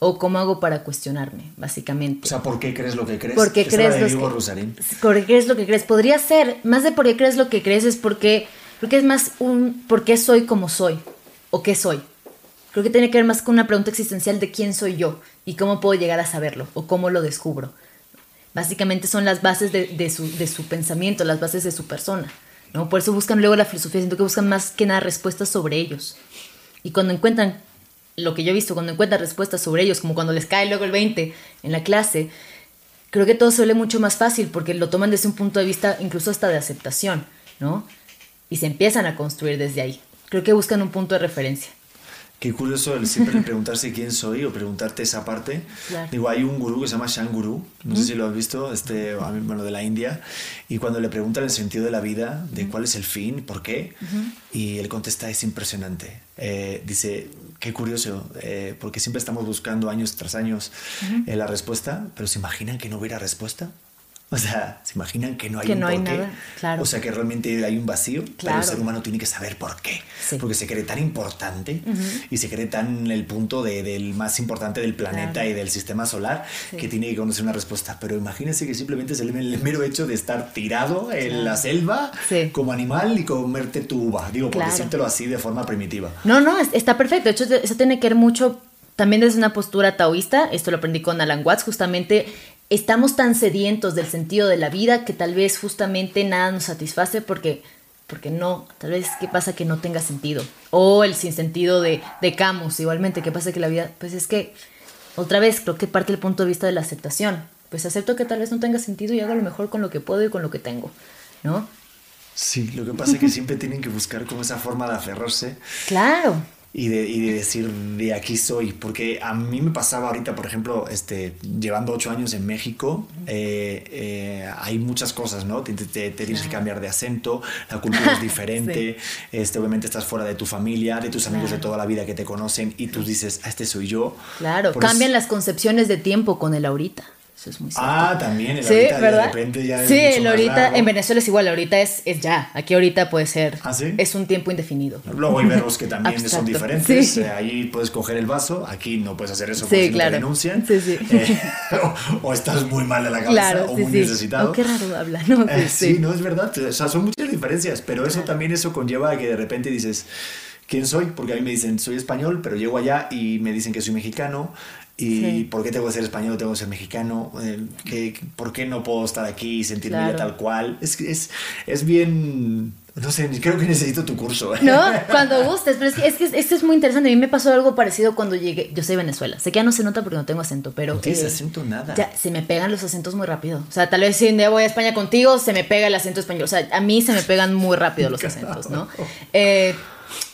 S2: O cómo hago para cuestionarme, básicamente.
S1: O sea, ¿por qué crees lo que crees?
S2: ¿Por qué crees, lo que, crees lo que crees? Podría ser, más de por qué crees lo que crees es porque, creo que es más un por qué soy como soy o qué soy. Creo que tiene que ver más con una pregunta existencial de quién soy yo y cómo puedo llegar a saberlo o cómo lo descubro. Básicamente son las bases de, su, pensamiento, las bases de su persona. ¿no? Por eso buscan luego la filosofía, siento que buscan más que nada respuestas sobre ellos. Y cuando encuentran, lo que yo he visto, cuando encuentran respuestas sobre ellos, como cuando les cae luego el 20 en la clase, creo que todo se vuelve mucho más fácil porque lo toman desde un punto de vista incluso hasta de aceptación, ¿no? Y se empiezan a construir desde ahí. Creo que buscan un punto de referencia.
S1: Qué curioso el siempre preguntarse quién soy o preguntarte esa parte. Digo, hay un gurú que se llama Shan Guru, no sé si lo has visto, este, bueno, de la India, y cuando le preguntan el sentido de la vida, de cuál es el fin, por qué, y él contesta, es impresionante. Eh, dice, qué curioso, eh, porque siempre estamos buscando años tras años eh, la respuesta, pero ¿se imaginan que no hubiera respuesta? O sea, ¿se imaginan que no hay
S2: que
S1: un
S2: no hay nada? Claro.
S1: O sea, que realmente hay un vacío, pero el ser humano tiene que saber por qué. Porque se cree tan importante y se cree tan el punto de, del más importante del planeta y del sistema solar que tiene que conocer una respuesta. Pero imagínense que simplemente es el, mero hecho de estar tirado en la selva como animal y comerte tu uva. Digo, por decírtelo así de forma primitiva.
S2: No, no, está perfecto. De hecho, eso tiene que ver mucho también desde una postura taoísta, esto lo aprendí con Alan Watts, justamente estamos tan sedientos del sentido de la vida que tal vez justamente nada nos satisface porque, porque no, tal vez qué pasa que no tenga sentido. O el sinsentido de, de Camus, igualmente, qué pasa que la vida, pues es que, otra vez, creo que parte del punto de vista de la aceptación. pues acepto que tal vez no tenga sentido y hago lo mejor con lo que puedo y con lo que tengo, ¿no?
S1: Sí, lo que pasa es que siempre tienen que buscar como esa forma de aferrarse.
S2: Claro
S1: y de, y de, decir de aquí soy. Porque a mí me pasaba ahorita, por ejemplo, este, llevando ocho años en México, eh, eh, hay muchas cosas, ¿no? Te, tienes que cambiar de acento, la cultura es diferente, este, obviamente estás fuera de tu familia, de tus amigos de toda la vida que te conocen y tú dices, este soy yo.
S2: Claro, cambian las concepciones de tiempo con el ahorita es muy
S1: Ah, también, el sí, ¿verdad? de repente ya
S2: Sí, el ahorita, en Venezuela es igual, ahorita es, es ya, aquí ahorita puede ser,
S1: ¿Ah, sí?
S2: es un tiempo indefinido.
S1: Luego hay verbos que también son diferentes, eh, ahí puedes coger el vaso, aquí no puedes hacer eso porque si no te denuncian, sí, sí. Eh, o, estás muy mal de la cabeza o muy necesitado.
S2: Oh, qué raro habla, ¿no?
S1: Eh, sí, no, es verdad, o sea, son muchas diferencias, pero eso también eso conlleva a que de repente dices... ¿Quién soy? Porque a mí me dicen, soy español, pero llego allá y me dicen que soy mexicano ¿Y por qué tengo que ser español, tengo que ser mexicano? Eh, ¿Por qué no puedo estar aquí y sentirme tal cual? Es, es, es bien... No sé, creo que necesito tu curso.
S2: No, cuando gustes, pero es que, es que esto es muy interesante. A mí me pasó algo parecido cuando llegué. Yo soy de Venezuela. Sé que ya no se nota porque no tengo acento, pero.
S1: No tienes eh, acento nada.
S2: Ya, se me pegan los acentos muy rápido. O sea, tal vez si un día voy a España contigo, se me pega el acento español. O sea, a mí se me pegan muy rápido los acentos, ¿no? Eh,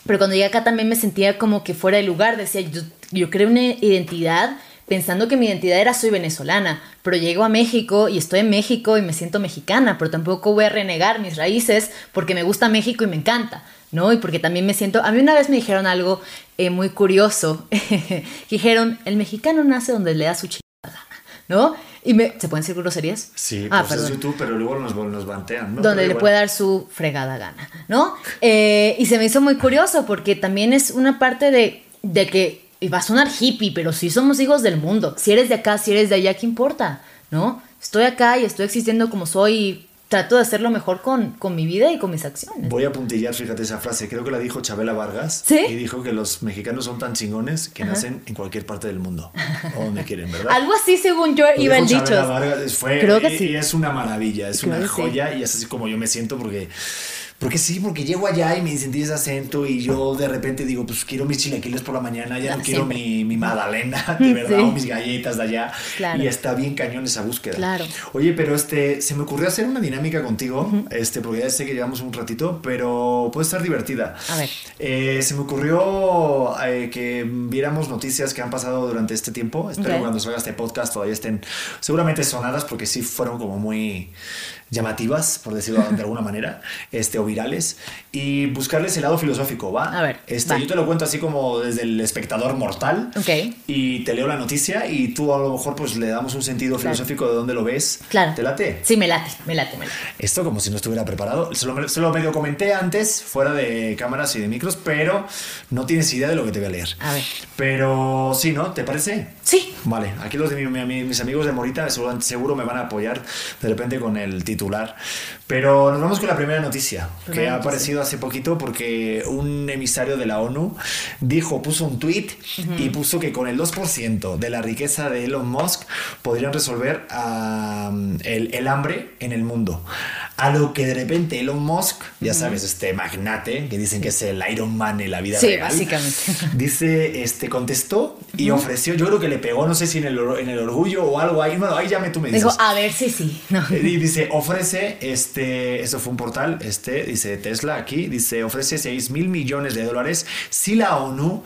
S2: pero cuando llegué acá también me sentía como que fuera de lugar. Decía, yo, yo creo una identidad pensando que mi identidad era soy venezolana, pero llego a México y estoy en México y me siento mexicana, pero tampoco voy a renegar mis raíces porque me gusta México y me encanta, ¿no? Y porque también me siento, a mí una vez me dijeron algo eh, muy curioso, dijeron, el mexicano nace donde le da su chingada ¿no? Y me, ¿Se pueden decir groserías?
S1: Sí, ah, pues es YouTube, pero luego nos, nos bantean, ¿no?
S2: Donde le puede dar su fregada gana, ¿no? Eh, y se me hizo muy curioso porque también es una parte de, de que y va a sonar hippie, pero sí somos hijos del mundo. Si eres de acá, si eres de allá, ¿qué importa? ¿No? Estoy acá y estoy existiendo como soy trato de hacerlo mejor con, con mi vida y con mis acciones.
S1: Voy a puntillar, fíjate esa frase, creo que la dijo Chabela Vargas.
S2: ¿Sí?
S1: Y dijo que los mexicanos son tan chingones que nacen en cualquier parte del mundo, o donde quieren, ¿verdad?
S2: Algo así según yo iba el dicho.
S1: Vargas fue, creo que sí. y es una maravilla, es una joya y es así como yo me siento porque porque sí, porque llego allá y me dicen ese acento y yo de repente digo, pues quiero mis chilequiles por la mañana, ya no quiero mi, mi magdalena, de verdad, o mis galletas de allá. Y está bien cañón esa búsqueda.
S2: Claro.
S1: Oye, pero este, se me ocurrió hacer una dinámica contigo, este, porque ya sé que llevamos un ratito, pero puede estar divertida.
S2: A ver.
S1: Eh, se me ocurrió eh, que viéramos noticias que han pasado durante este tiempo. Espero que cuando salga este podcast todavía estén seguramente sonadas porque sí fueron como muy llamativas, por decirlo de alguna manera, este, o virales, y buscarles el lado filosófico, ¿va?
S2: A ver.
S1: Este, Yo te lo cuento así como desde el espectador mortal.
S2: Ok.
S1: Y te leo la noticia y tú a lo mejor pues le damos un sentido filosófico de dónde lo ves.
S2: Claro.
S1: ¿Te late?
S2: Sí, me late, me late, me late.
S1: Esto como si no estuviera preparado. Se lo, se lo medio comenté antes, fuera de cámaras y de micros, pero no tienes idea de lo que te voy a leer.
S2: A ver.
S1: Pero sí, ¿no? ¿Te parece?
S2: Sí.
S1: Vale, aquí los de mis amigos de Morita seguro me van a apoyar de repente con el título pero nos vamos con la primera noticia, que ha aparecido hace poquito porque un emisario de la ONU dijo, puso un tweet y puso que con el 2% de la riqueza de Elon Musk podrían resolver el, el hambre en el mundo. A lo que de repente Elon Musk, ya sabes, este magnate, que dicen que es el Iron Man en la vida
S2: sí,
S1: real.
S2: básicamente.
S1: Dice, este, contestó y ofreció, yo creo que le pegó, no sé si en el, en el orgullo o algo ahí, bueno, ahí llame tú me dices.
S2: Dijo, a ver si sí.
S1: Y dice, ofrece, este, eso fue un portal, este, dice Tesla aquí, dice, ofrece 6 mil millones de dólares. Si la ONU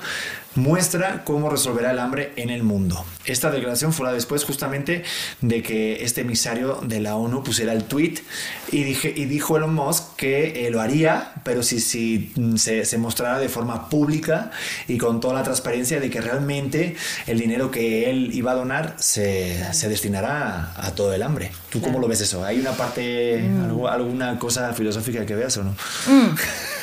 S1: muestra cómo resolverá el hambre en el mundo. Esta declaración fue la después justamente de que este emisario de la ONU pusiera el tweet y, dije, y dijo Elon Musk que eh, lo haría, pero si, si se, se, mostrara de forma pública y con toda la transparencia de que realmente el dinero que él iba a donar se, se destinará a, todo el hambre. ¿Tú cómo lo ves eso? ¿Hay una parte, mm. alguna cosa filosófica que veas o no?
S2: Mm.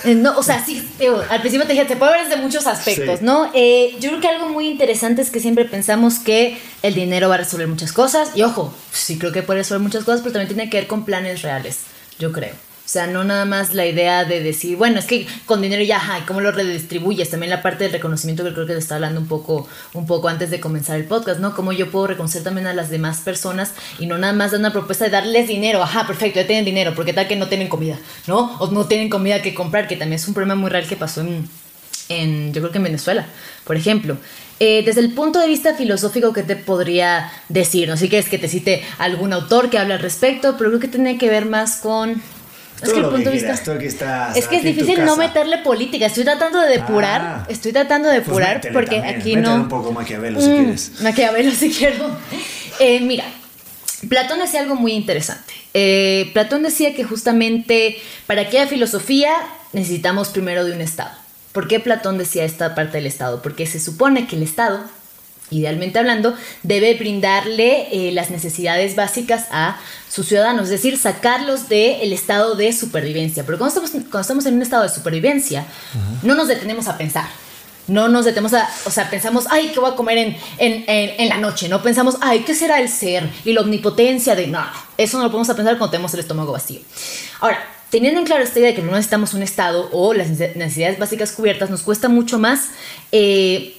S2: Eh, no, o sea, sí, al principio te dije, se puede ver desde muchos aspectos, ¿no? Eh, yo creo que algo muy interesante es que siempre pensamos que el dinero va a resolver muchas cosas, y ojo, sí creo que puede resolver muchas cosas, pero también tiene que ver con planes reales, yo creo. O sea, no nada más la idea de decir, bueno, es que con dinero ya, ajá, ¿cómo lo redistribuyes? También la parte del reconocimiento que creo que te está hablando un poco, un poco antes de comenzar el podcast, ¿no? Cómo yo puedo reconocer también a las demás personas y no nada más dar una propuesta de darles dinero, ajá, perfecto, ya tienen dinero, porque tal que no tienen comida, ¿no? O no tienen comida que comprar, que también es un problema muy real que pasó en en, yo creo que en Venezuela, por ejemplo. Eh, desde el punto de vista filosófico, ¿qué te podría decir? No sé si quieres que te cite algún autor que hable al respecto, pero creo que tiene que ver más con...
S1: Es que el punto de vista. es
S2: que es difícil no meterle política. Estoy tratando de depurar. Ah. estoy tratando de pues depurar porque aquí no.
S1: un poco Maquiavelo si mm, quieres.
S2: Maquiavelo si quiero. Eh, mira, Platón decía algo muy interesante. Eh, Platón decía que justamente para que haya filosofía necesitamos primero de un Estado. ¿Por qué Platón decía esta parte del Estado? Porque se supone que el Estado, idealmente hablando, debe brindarle eh, las necesidades básicas a sus ciudadanos, es decir, sacarlos del estado de supervivencia. Pero cuando estamos, cuando estamos en un estado de supervivencia, no nos detenemos a pensar. No nos detenemos a, o sea, pensamos, ay, ¿qué voy a comer en, en, en, la noche? No pensamos, ay, ¿qué será el ser? Y la omnipotencia de, no, eso no lo podemos pensar cuando tenemos el estómago vacío. Ahora, teniendo en claro esta idea de que no necesitamos un Estado o las necesidades básicas cubiertas, nos cuesta mucho más... Eh,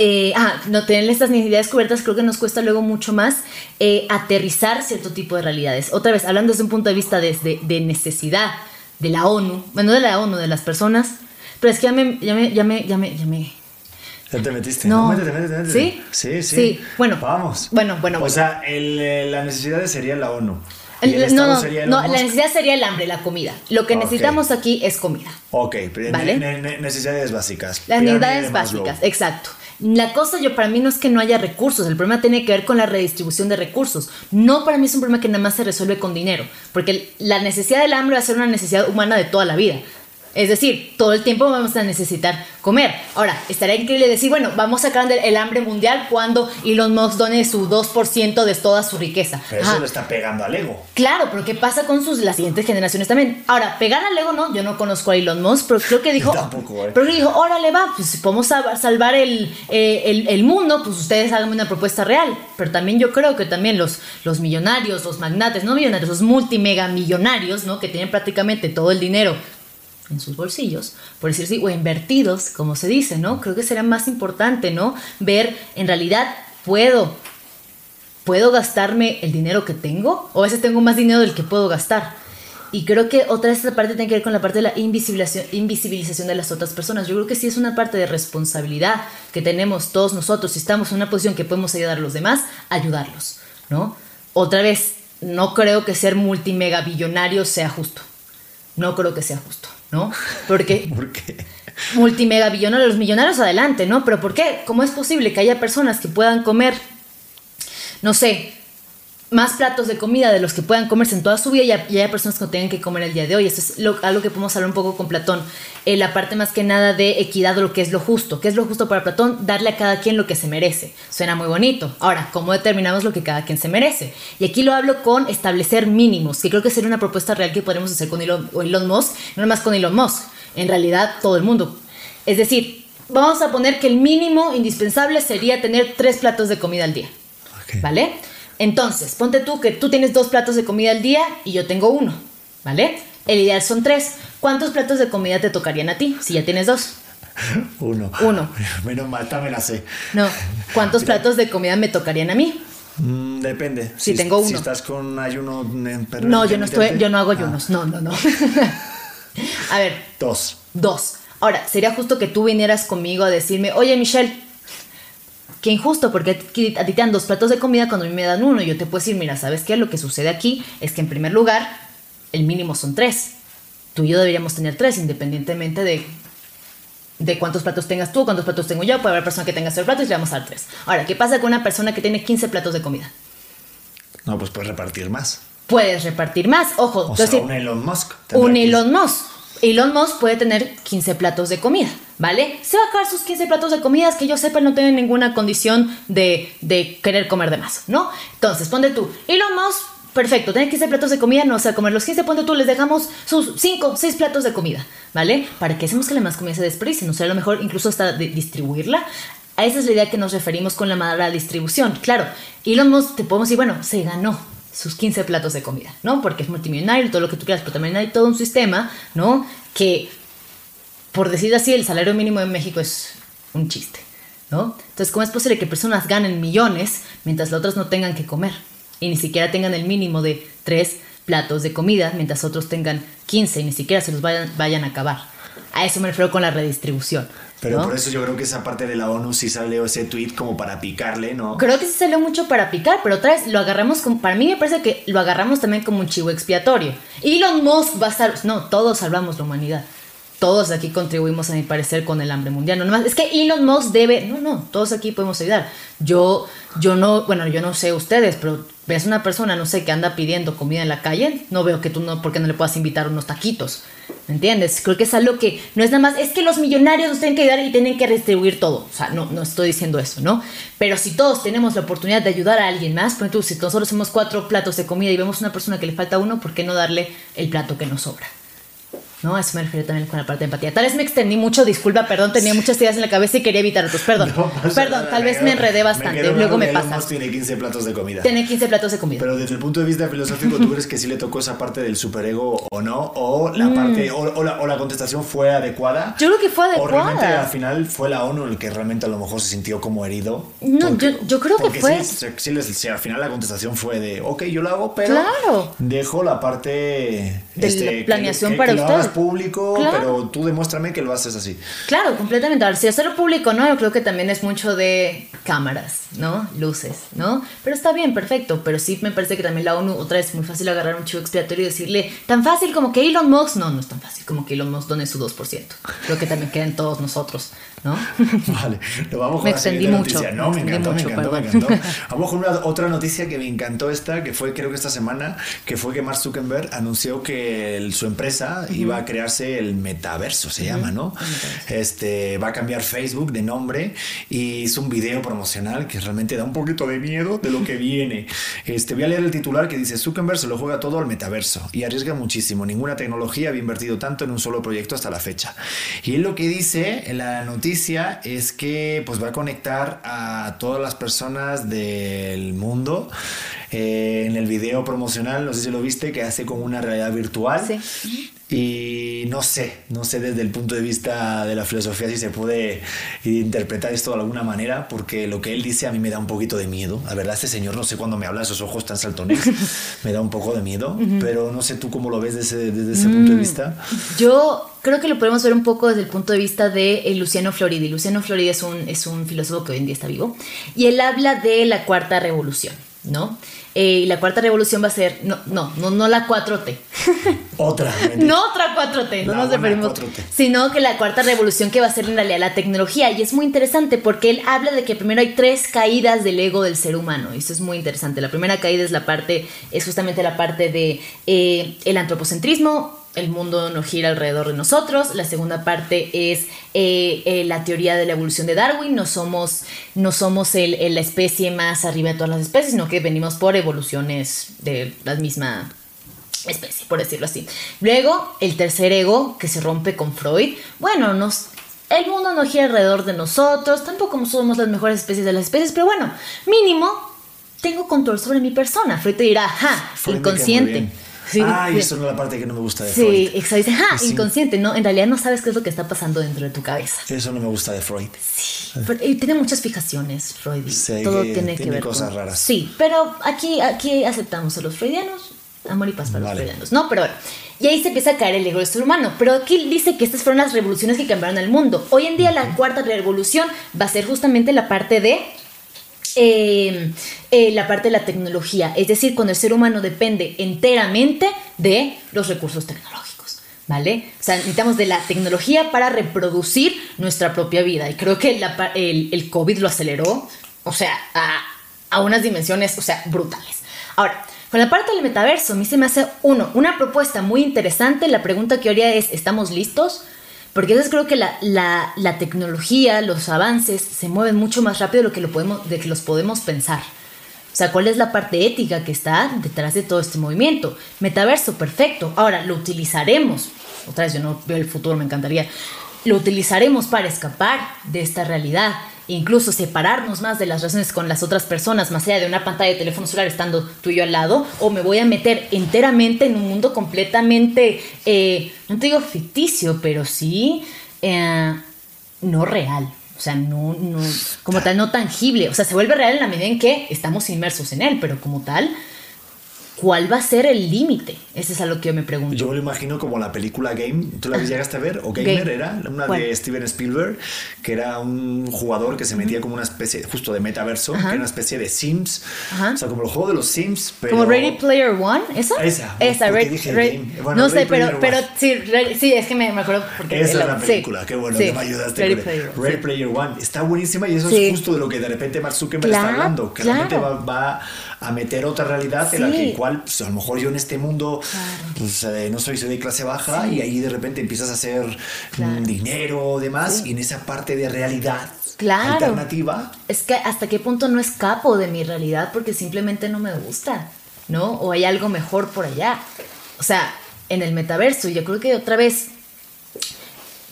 S2: eh, ah, no tener estas necesidades cubiertas creo que nos cuesta luego mucho más eh, aterrizar cierto tipo de realidades. Otra vez, hablando desde un punto de vista de, de, necesidad de la ONU, bueno, de la ONU, de las personas, pero es que ya me, ya me, ya me, ya me, ya me
S1: ya te metiste. No. Métete, métete, métete.
S2: ¿Sí?
S1: Sí, sí.
S2: Sí, bueno.
S1: Vamos.
S2: Bueno, bueno.
S1: O sea, el, la necesidad sería la ONU
S2: no, no, no la necesidad sería el hambre, la comida. Lo que necesitamos aquí es comida.
S1: Ok, ¿vale? necesidades básicas.
S2: Las necesidades básicas, exacto. La cosa yo para mí no es que no haya recursos, el problema tiene que ver con la redistribución de recursos. No para mí es un problema que nada más se resuelve con dinero, porque la necesidad del hambre va a ser una necesidad humana de toda la vida. Es decir, todo el tiempo vamos a necesitar comer. Ahora, estaría increíble decir, bueno, vamos a sacar el hambre mundial cuando Elon Musk done su 2% de toda su riqueza.
S1: Pero eso lo está pegando al ego.
S2: Claro, pero ¿qué pasa con sus, las siguientes generaciones también? Ahora, pegar al ego no, yo no conozco a Elon Musk, pero creo que dijo...
S1: Tampoco, ¿eh?
S2: Pero dijo, órale, va, pues si podemos salvar el, eh, el, el, mundo, pues ustedes hagan una propuesta real. Pero también yo creo que también los, los millonarios, los magnates, no millonarios, los multimega millonarios, ¿no? Que tienen prácticamente todo el dinero en sus bolsillos, por decir así, o invertidos, como se dice, ¿no? Creo que será más importante, ¿no? Ver, en realidad, puedo, puedo gastarme el dinero que tengo, o a veces tengo más dinero del que puedo gastar. Y creo que otra vez esta parte tiene que ver con la parte de la invisibilización, invisibilización de las otras personas. Yo creo que sí es una parte de responsabilidad que tenemos todos nosotros, si estamos en una posición que podemos ayudar a los demás, ayudarlos, ¿no? Otra vez, no creo que ser multimega billonario sea justo. No creo que sea justo. ¿No? Porque...
S1: ¿Por qué?
S2: Multimega billonarios, los millonarios adelante, ¿no? Pero ¿por qué? ¿Cómo es posible que haya personas que puedan comer, no sé, más platos de comida de los que puedan comerse en toda su vida y, haya personas que no tengan que comer el día de hoy. Eso es algo que podemos hablar un poco con Platón. Eh, la parte más que nada de equidad, lo que es lo justo. ¿Qué es lo justo para Platón? Darle a cada quien lo que se merece. Suena muy bonito. Ahora, ¿cómo determinamos lo que cada quien se merece? Y aquí lo hablo con establecer mínimos, que creo que sería una propuesta real que podemos hacer con Elon, Elon Musk, no más con Elon Musk, en realidad todo el mundo. Es decir, vamos a poner que el mínimo indispensable sería tener tres platos de comida al día. ¿Vale? Entonces, ponte tú que tú tienes dos platos de comida al día y yo tengo uno, ¿vale? El ideal son tres. ¿Cuántos platos de comida te tocarían a ti si ya tienes dos?
S1: Uno.
S2: Uno.
S1: Menos mal, también la sé.
S2: No. ¿Cuántos platos de comida me tocarían a mí?
S1: Mm, depende.
S2: Si, tengo uno.
S1: Si estás con ayuno.
S2: no, yo no estoy, yo no hago ayunos. No, no, no. a ver.
S1: Dos.
S2: Dos. Ahora, sería justo que tú vinieras conmigo a decirme, oye Michelle, Qué injusto, porque a ti te dan dos platos de comida cuando a mí me dan uno. Y yo te puedo decir, mira, ¿sabes qué? Lo que sucede aquí es que en primer lugar, el mínimo son tres. Tú y yo deberíamos tener tres, independientemente de, de cuántos platos tengas tú, cuántos platos tengo yo. Puede haber persona que tenga tres platos y le vamos a dar tres. Ahora, ¿qué pasa con una persona que tiene 15 platos de comida?
S1: No, pues puedes repartir más.
S2: Puedes repartir más, ojo.
S1: O sea, un Elon Musk.
S2: Un Elon Musk. Elon Musk puede tener 15 platos de comida. ¿vale? Se va a acabar sus 15 platos de comidas que yo sepa no tienen ninguna condición de, de querer comer de más, ¿no? Entonces, ponte tú, y lo más perfecto, tiene 15 platos de comida, no o sea comer los 15, ponte tú, les dejamos sus 5, 6 platos de comida, ¿vale? Para que hacemos que la más comida se desperdicie, no sea, lo mejor incluso hasta distribuirla. A esa es la idea que nos referimos con la mala distribución. Claro, y lo más te podemos decir, bueno, se ganó sus 15 platos de comida, ¿no? Porque es multimillonario todo lo que tú quieras, pero también hay todo un sistema, ¿no? Que por decir así, el salario mínimo en México es un chiste, ¿no? Entonces, ¿cómo es posible que personas ganen millones mientras las otras no tengan que comer? Y ni siquiera tengan el mínimo de tres platos de comida, mientras otros tengan 15 y ni siquiera se los vayan, vayan a acabar. A eso me refiero con la redistribución.
S1: Pero por eso yo creo que esa parte de la ONU sí salió ese tweet como para picarle, ¿no?
S2: Creo que sí salió mucho para picar, pero otra vez lo agarramos como, para mí me parece que lo agarramos también como un chivo expiatorio. Elon Musk va a estar, no, todos salvamos la humanidad. Todos aquí contribuimos, a mi parecer, con el hambre mundial. No, nomás, es que Elon Musk debe, no, no, todos aquí podemos ayudar. Yo, yo no, bueno, yo no sé ustedes, pero ves una persona, no sé, que anda pidiendo comida en la calle, no veo que tú no, porque no le puedas invitar unos taquitos. ¿Me entiendes? Creo que es algo que no es nada más, es que los millonarios nos tienen que ayudar y tienen que redistribuir todo. O sea, no, no estoy diciendo eso, ¿no? Pero si todos tenemos la oportunidad de ayudar a alguien más, por ejemplo, si nosotros hacemos cuatro platos de comida y vemos una persona que le falta uno, ¿por qué no darle el plato que nos sobra? ¿No? eso me refiero también con la parte de empatía. Tal vez me extendí mucho, disculpa, perdón, tenía muchas ideas en la cabeza y quería evitar otros. Perdón, perdón, tal vez me enredé bastante, luego me pasa.
S1: tiene 15 platos de comida.
S2: Tiene 15 platos de comida.
S1: Pero desde el punto de vista filosófico, ¿tú crees que sí le tocó esa parte del superego o no? ¿O la mm. parte, o, la, contestación fue adecuada?
S2: Yo creo que fue adecuada.
S1: ¿O realmente al final fue la ONU el que realmente a lo mejor se sintió como herido?
S2: No, yo, yo, creo que fue...
S1: Sí, al final la contestación fue de, ok, yo lo hago, pero claro. dejo la parte...
S2: De este, la planeación para usted.
S1: Público, pero tú demuéstrame que lo haces así.
S2: Claro, completamente. Ahora, si hacerlo público, ¿no? Yo creo que también es mucho de cámaras, ¿no? Luces, ¿no? Pero está bien, perfecto. Pero sí me parece que también la ONU, otra vez, muy fácil agarrar un chivo expiatorio y decirle, tan fácil como que Elon Musk, no, no es tan fácil como que Elon Musk done su 2%. Creo que también quedan todos nosotros, ¿no?
S1: Vale, lo vamos con
S2: me extendí mucho.
S1: Noticia. No, me, encantó, me encantó, me encantó. Vamos con una, otra noticia que me encantó esta, que fue creo que esta semana, que fue que Mark Zuckerberg anunció que su empresa iba a crearse el metaverso, se llama, ¿no? Este, va a cambiar Facebook de nombre y hizo un video promocional que realmente da un poquito de miedo de lo que viene. Este, voy a leer el titular que dice, Zuckerberg se lo juega todo al metaverso y arriesga muchísimo. Ninguna tecnología había invertido tanto en un solo proyecto hasta la fecha. Y él lo que dice en la noticia es que pues va a conectar a todas las personas del mundo eh, en el video promocional, no sé si lo viste, que hace como una realidad virtual. Sí. Y no sé, no sé desde el punto de vista de la filosofía si se puede interpretar esto de alguna manera, porque lo que él dice a mí me da un poquito de miedo. La verdad, este señor, no sé cuándo me habla, esos ojos tan saltones, me da un poco de miedo, pero no sé tú cómo lo ves desde, desde ese punto de mm, vista.
S2: Yo creo que lo podemos ver un poco desde el punto de vista de eh, Luciano Floridi. Luciano Floridi es un, es un filósofo que hoy en día está vivo, y él habla de la cuarta revolución, ¿no? Eh, y la cuarta revolución va a ser, no, no, no, no la 4T.
S1: Otra.
S2: no otra 4T, no nos referimos. Sino que la cuarta revolución que va a ser en realidad la tecnología. Y es muy interesante porque él habla de que primero hay tres caídas del ego del ser humano. Y esto es muy interesante. La primera caída es la parte, es justamente la parte de eh, el antropocentrismo, el mundo no gira alrededor de nosotros. La segunda parte es eh, eh, la teoría de la evolución de Darwin. No somos, no somos el, la especie más arriba de todas las especies, sino que venimos por evoluciones de la misma especie, por decirlo así. Luego, el tercer ego que se rompe con Freud. Bueno, nos, el mundo no gira alrededor de nosotros, tampoco somos las mejores especies de las especies, pero bueno, mínimo tengo control sobre mi persona. Freud te dirá, ja, inconsciente.
S1: Sí, Ay, eso no es la parte que no me gusta de Freud.
S2: Sí, exacto. Ah, inconsciente, ¿no? En realidad no sabes qué es lo que está pasando dentro de tu cabeza.
S1: Eso no me gusta de Freud.
S2: Sí. Y tiene muchas fijaciones, Freud.
S1: Sí, Todo tiene, que ver cosas raras.
S2: Sí, pero aquí, aquí aceptamos a los freudianos. Amor y paz para los freudianos, ¿no? Pero bueno. Y ahí se empieza a caer el ego del ser humano. Pero aquí dice que estas fueron las revoluciones que cambiaron el mundo. Hoy en día la cuarta revolución va a ser justamente la parte de Em, eh, la parte de la tecnología, es decir, cuando el ser humano depende enteramente de los recursos tecnológicos. ¿Vale? O sea, necesitamos de la tecnología para reproducir nuestra propia vida. Y creo que el, el, COVID lo aceleró, o sea, a, a unas dimensiones, o sea, brutales. Ahora, con la parte del metaverso, a mí se me hace, uno, una propuesta muy interesante. La pregunta que haría es, ¿estamos listos? Porque entonces creo que la, la, la, tecnología, los avances se mueven mucho más rápido de lo que, lo podemos, de que los podemos pensar. O sea, ¿cuál es la parte ética que está detrás de todo este movimiento? Metaverso, perfecto. Ahora, lo utilizaremos. Otra vez, yo no veo el futuro, me encantaría. Lo utilizaremos para escapar de esta realidad incluso separarnos más de las relaciones con las otras personas, más allá de una pantalla de teléfono celular estando tú y yo al lado, o me voy a meter enteramente en un mundo completamente, eh, no te digo ficticio, pero sí eh, no real. O sea, no, no, como tal, no tangible. O sea, se vuelve real en la medida en que estamos inmersos en él, pero como tal, ¿cuál va a ser el límite? Ese es a lo que yo me pregunto.
S1: Yo me lo imagino como la película Game. ¿Tú la llegaste a ver? ¿O Gamer era? Una de Steven Spielberg, que era un jugador que se metía como una especie, justo de metaverso, que era una especie de Sims. O sea, como el juego de los Sims. Pero...
S2: ¿Como Ready Player One? ¿Esa?
S1: Esa.
S2: Esa, No sé, pero, pero sí, sí, es que me, acuerdo
S1: porque... Esa es la película, qué bueno, que me ayudaste. Ready, Player, Ready Player, One. Está buenísima y eso es justo de lo que de repente Mark Zuckerberg está hablando, que realmente va, va a meter otra realidad en la que igual, pues a lo mejor yo en este mundo, pues eh, no soy, soy de clase baja y ahí de repente empiezas a hacer mm, dinero o demás y en esa parte de realidad alternativa.
S2: Es que hasta qué punto no escapo de mi realidad porque simplemente no me gusta, ¿no? O hay algo mejor por allá. O sea, en el metaverso, yo creo que otra vez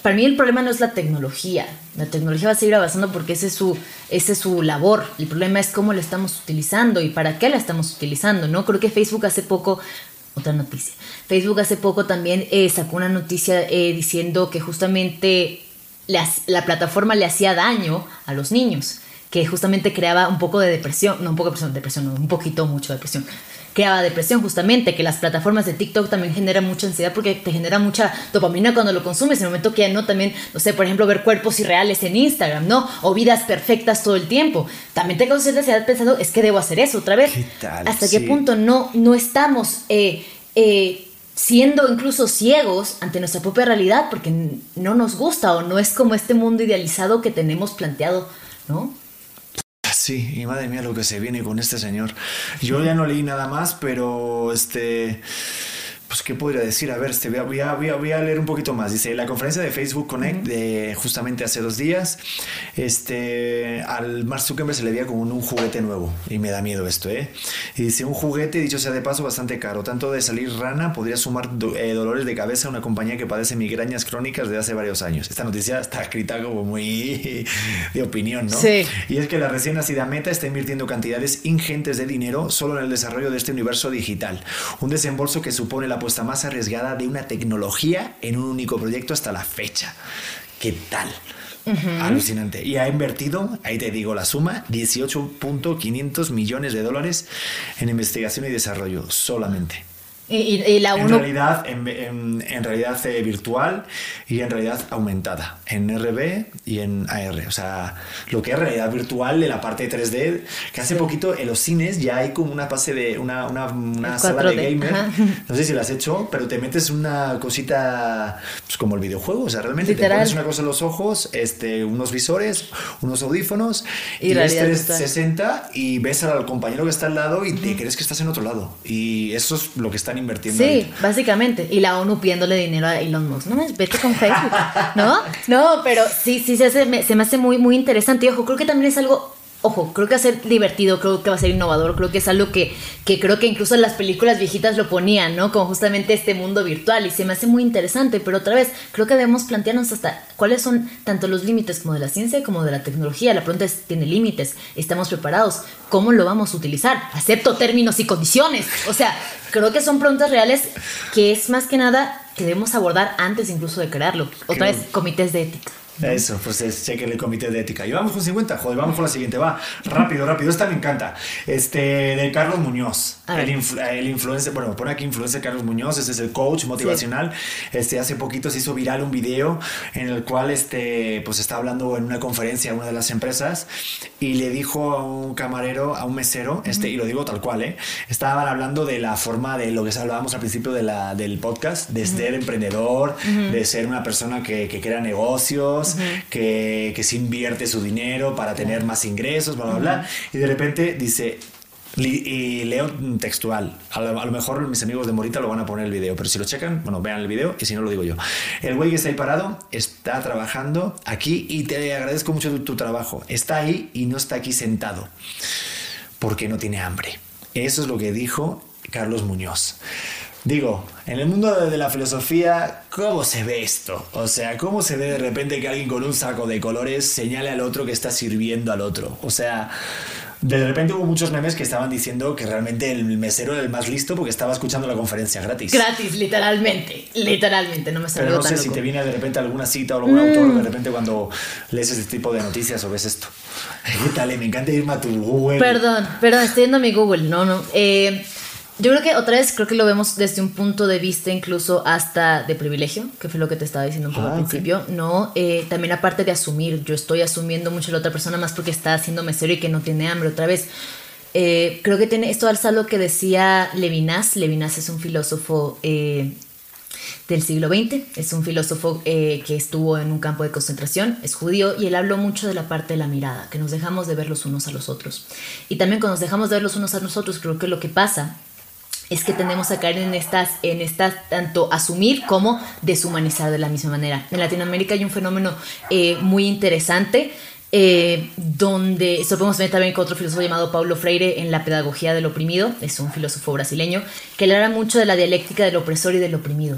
S2: para mí el problema no es la tecnología. La tecnología va a seguir avanzando porque ese es su, ese es su labor. El problema es cómo la estamos utilizando y para qué la estamos utilizando. ¿no? Creo que Facebook hace poco, otra noticia, Facebook hace poco también eh, sacó una noticia eh, diciendo que justamente la plataforma le hacía daño a los niños, que justamente creaba un poco de depresión, no un poco de depresión, depresión, no, un poquito mucho de depresión creaba depresión justamente, que las plataformas de TikTok también generan mucha ansiedad porque te genera mucha dopamina cuando lo consumes, en el momento que no también, no sé, por ejemplo, ver cuerpos irreales en Instagram, ¿no? O vidas perfectas todo el tiempo. También te causa cierta ansiedad pensando, es que debo hacer eso otra vez.
S1: ¿Qué tal?
S2: ¿Hasta qué punto no, no estamos... Eh, eh, siendo incluso ciegos ante nuestra propia realidad porque no nos gusta o no es como este mundo idealizado que tenemos planteado, ¿no?
S1: Sí, y madre mía lo que se viene con este señor. Yo ya no leí nada más, pero este pues, ¿qué podría decir? A ver, este, voy, a, voy, a, voy, a, leer un poquito más. Dice, la conferencia de Facebook Connect de justamente hace dos días, este, al Mark Zuckerberg se le veía como un, juguete nuevo. Y me da miedo esto, ¿eh? Y dice, un juguete, dicho sea de paso, bastante caro. Tanto de salir rana podría sumar eh, dolores de cabeza a una compañía que padece migrañas crónicas de hace varios años. Esta noticia está escrita como muy de opinión, ¿no?
S2: Sí.
S1: Y es que la recién nacida Meta está invirtiendo cantidades ingentes de dinero solo en el desarrollo de este universo digital. Un desembolso que supone la apuesta más arriesgada de una tecnología en un único proyecto hasta la fecha. ¿Qué tal? Alucinante. Y ha invertido, ahí te digo la suma, 18.500 millones de dólares en investigación y desarrollo solamente.
S2: Y, la
S1: en realidad, en, realidad eh, virtual y en realidad aumentada, en RB y en AR. O sea, lo que es realidad virtual de la parte 3D, que hace poquito en los cines ya hay como una fase de una, una, sala de gamer. No sé si la has hecho, pero te metes una cosita pues como el videojuego. O sea, realmente te pones una cosa en los ojos, este, unos visores, unos audífonos y, y ves 360 y ves al compañero que está al lado y te crees que estás en otro lado. Y eso es lo que están invirtiendo.
S2: Sí, básicamente. Y la ONU pidiéndole dinero a Elon Musk. No me vete con Facebook. ¿No? No, pero sí, sí, se, se me hace muy, muy interesante. Y ojo, creo que también es algo ojo, creo que va a ser divertido, creo que va a ser innovador, creo que es algo que, que creo que incluso en las películas viejitas lo ponían, ¿no? Como justamente este mundo virtual y se me hace muy interesante, pero otra vez, creo que debemos plantearnos hasta cuáles son tanto los límites como de la ciencia como de la tecnología. La pregunta es, ¿tiene límites? ¿Estamos preparados? ¿Cómo lo vamos a utilizar? ¿Acepto términos y condiciones? O sea, creo que son preguntas reales que es más que nada que debemos abordar antes incluso de crearlo. Otra vez, comités de ética.
S1: Eso, pues es, cheque el comité de ética. Y vamos con 50, joder, vamos con la siguiente, va. Rápido, rápido, esta me encanta. Este, de Carlos Muñoz. El, el, influencer, bueno, pone aquí influencer Carlos Muñoz, ese es el coach motivacional. Este, hace poquito se hizo viral un video en el cual, este, pues está hablando en una conferencia a una de las empresas y le dijo a un camarero, a un mesero, este, y lo digo tal cual, ¿eh? Estaban hablando de la forma de lo que hablábamos al principio de la, del podcast, de ser emprendedor, de ser una persona que, que crea negocios que, que se invierte su dinero para tener más ingresos, bla, bla, bla. Y de repente dice, y leo textual. A lo, mejor mis amigos de Morita lo van a poner el video, pero si lo checan, bueno, vean el video y si no lo digo yo. El güey que está ahí parado está trabajando aquí y te agradezco mucho tu, trabajo. Está ahí y no está aquí sentado porque no tiene hambre. Eso es lo que dijo Carlos Muñoz. Digo, en el mundo de la filosofía, ¿cómo se ve esto? O sea, ¿cómo se ve de repente que alguien con un saco de colores señale al otro que está sirviendo al otro? O sea, de repente hubo muchos memes que estaban diciendo que realmente el mesero era el más listo porque estaba escuchando la conferencia gratis.
S2: Gratis, literalmente. Literalmente, no me
S1: Pero no sé si te viene de repente alguna cita o algún autor de mm. repente cuando lees este tipo de noticias o ves esto. ¿Qué tal? Me encanta irme a tu Google.
S2: Perdón, perdón, estoy yendo a mi Google. No, no. Eh Yo creo que otra vez creo que lo vemos desde un punto de vista incluso hasta de privilegio, que fue lo que te estaba diciendo un poco
S1: Ah,
S2: al
S1: ok.
S2: principio, ¿no? Eh, también aparte de asumir, yo estoy asumiendo mucho a la otra persona más porque está haciendo mesero y que no tiene hambre otra vez. Eh, creo que tiene esto alza lo que decía Levinas. Levinas es un filósofo eh, del siglo XX, es un filósofo eh, que estuvo en un campo de concentración, es judío y él habló mucho de la parte de la mirada, que nos dejamos de ver los unos a los otros. Y también cuando nos dejamos de ver los unos a nosotros, creo que lo que pasa es que tendemos a caer en estas, en estas, tanto asumir como deshumanizar de la misma manera. En Latinoamérica hay un fenómeno eh, muy interesante. eh, donde esto podemos ver también con otro filósofo llamado Paulo Freire en la pedagogía del oprimido, es un filósofo brasileño, que habla mucho de la dialéctica del opresor y del oprimido.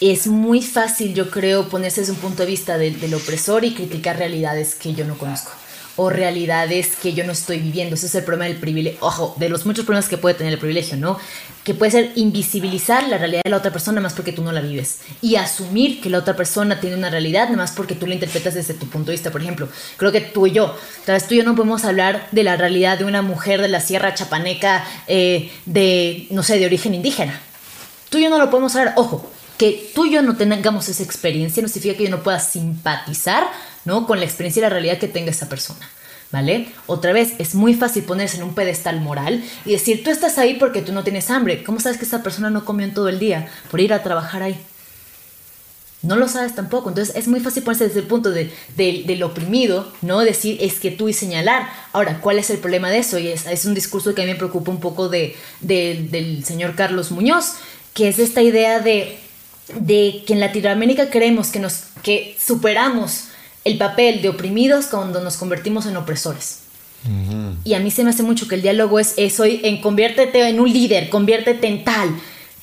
S2: Es muy fácil, yo creo, ponerse desde un punto de vista del opresor y criticar realidades que yo no conozco o realidades que yo no estoy viviendo. Ese es el problema del privilegio. Ojo, de los muchos problemas que puede tener el privilegio, ¿no? Que puede ser invisibilizar la realidad de la otra persona más porque tú no la vives. Y asumir que la otra persona tiene una realidad más porque tú la interpretas desde tu punto de vista. Por ejemplo, creo que tú y yo, tal vez tú y yo no podemos hablar de la realidad de una mujer de la Sierra Chapaneca eh, de, no sé, de origen indígena. Tú y yo no lo podemos hablar. Ojo, que tú y yo no tengamos esa experiencia no significa que yo no pueda simpatizar ¿no? con la experiencia y la realidad que tenga esa persona. ¿Vale? Otra vez, es muy fácil ponerse en un pedestal moral y decir, tú estás ahí porque tú no tienes hambre. ¿Cómo sabes que esa persona no comió en todo el día por ir a trabajar ahí? No lo sabes tampoco. Entonces es muy fácil ponerse desde el punto de, de- del oprimido, ¿no? Decir es que tú y señalar. Ahora, ¿cuál es el problema de eso? Y es, un discurso que a mí me preocupa un poco de, de- del señor Carlos Muñoz, que es esta idea de, de que en Latinoamérica creemos que, nos, que superamos el papel de oprimidos cuando nos convertimos en opresores. Y a mí se me hace mucho que el diálogo es eso, en conviértete en un líder, conviértete en tal.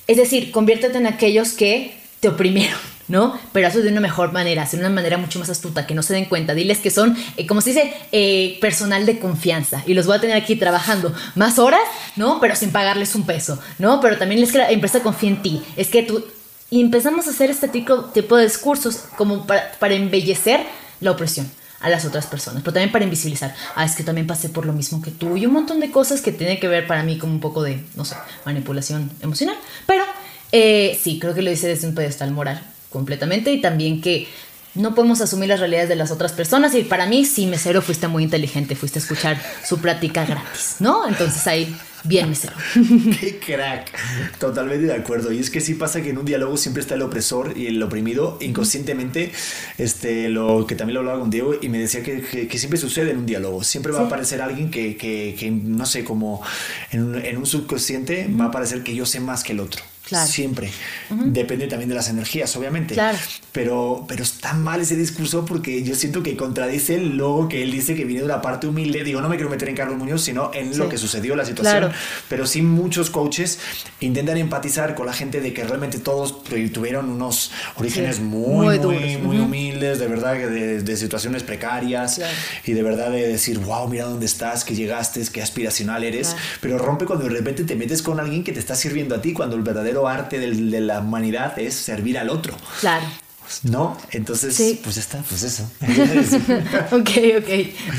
S2: Es decir, conviértete en aquellos que te oprimieron, ¿no? Pero hazlo de una mejor manera, de una manera mucho más astuta, que no se den cuenta. Diles que son, eh, como se dice, eh, personal de confianza. Y los voy a tener aquí trabajando más horas, ¿no? Pero sin pagarles un peso, ¿no? Pero también es que la empresa confía en ti. Es que tú... Y empezamos a hacer este tipo, tipo de discursos como para, para embellecer la opresión a las otras personas, pero también para invisibilizar. Ah, es que también pasé por lo mismo que tú y un montón de cosas que tienen que ver para mí como un poco de, no sé, manipulación emocional. Pero eh, sí, creo que lo dice desde un pedestal moral completamente y también que no podemos asumir las realidades de las otras personas y para mí sí, mesero, fuiste muy inteligente, fuiste a escuchar su plática gratis, ¿no? Entonces ahí, bien mesero.
S1: Qué crack. Totalmente de acuerdo. Y es que sí pasa que en un diálogo siempre está el opresor y el oprimido. Inconscientemente, este, lo que también lo hablaba con Diego y me decía que, que- que siempre sucede en un diálogo. Siempre va a aparecer alguien que, que- que, no sé, como en un, en un subconsciente va a aparecer que yo sé más que el otro.
S2: Claro.
S1: Siempre. Depende también de las energías, obviamente.
S2: Claro.
S1: Pero, pero está mal ese discurso porque yo siento que contradice el logo que él dice que viene de una parte humilde. Digo, no me quiero meter en Carlos Muñoz, sino en lo
S2: Sí.
S1: que sucedió, la situación.
S2: Claro.
S1: Pero sí muchos coaches intentan empatizar con la gente de que realmente todos tuvieron unos orígenes
S2: Sí,
S1: muy,
S2: muy
S1: muy, muy
S2: Ujú.
S1: humildes, de verdad, de, de situaciones precarias y de verdad de decir, wow, mira dónde estás, que llegaste, qué aspiracional eres. Pero rompe cuando de repente te metes con alguien que te está sirviendo a ti, cuando el verdadero arte del- de la humanidad es servir al otro.
S2: Claro.
S1: ¿No? Entonces,
S2: Sí.
S1: pues ya está, pues eso.
S2: ok, ok,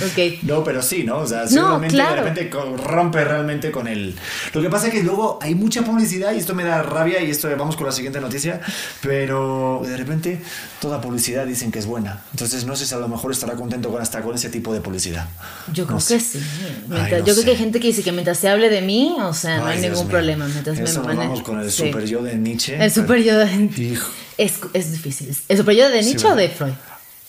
S2: ok.
S1: No, pero sí, ¿no? O sea,
S2: No, claro.
S1: de repente rompe realmente con el... Lo que pasa es que luego hay mucha publicidad y esto me da rabia y esto vamos con la siguiente noticia, pero de repente toda publicidad dicen que es buena. Entonces no sé si a lo mejor estará contento con hasta con ese tipo de publicidad.
S2: Yo creo
S1: sé.
S2: que sí. Mientras-
S1: Ay, no
S2: yo creo que hay gente que dice que mientras se hable de mí, o sea, no
S1: Ay,
S2: hay
S1: Dios
S2: ningún
S1: mío.
S2: problema. Mientras
S1: Eso
S2: me
S1: vamos con el
S2: Sí.
S1: super yo de Nietzsche.
S2: El super yo de
S1: Hijo.
S2: es, es difícil. ¿El super yo de
S1: Sí,
S2: Nietzsche o de Freud?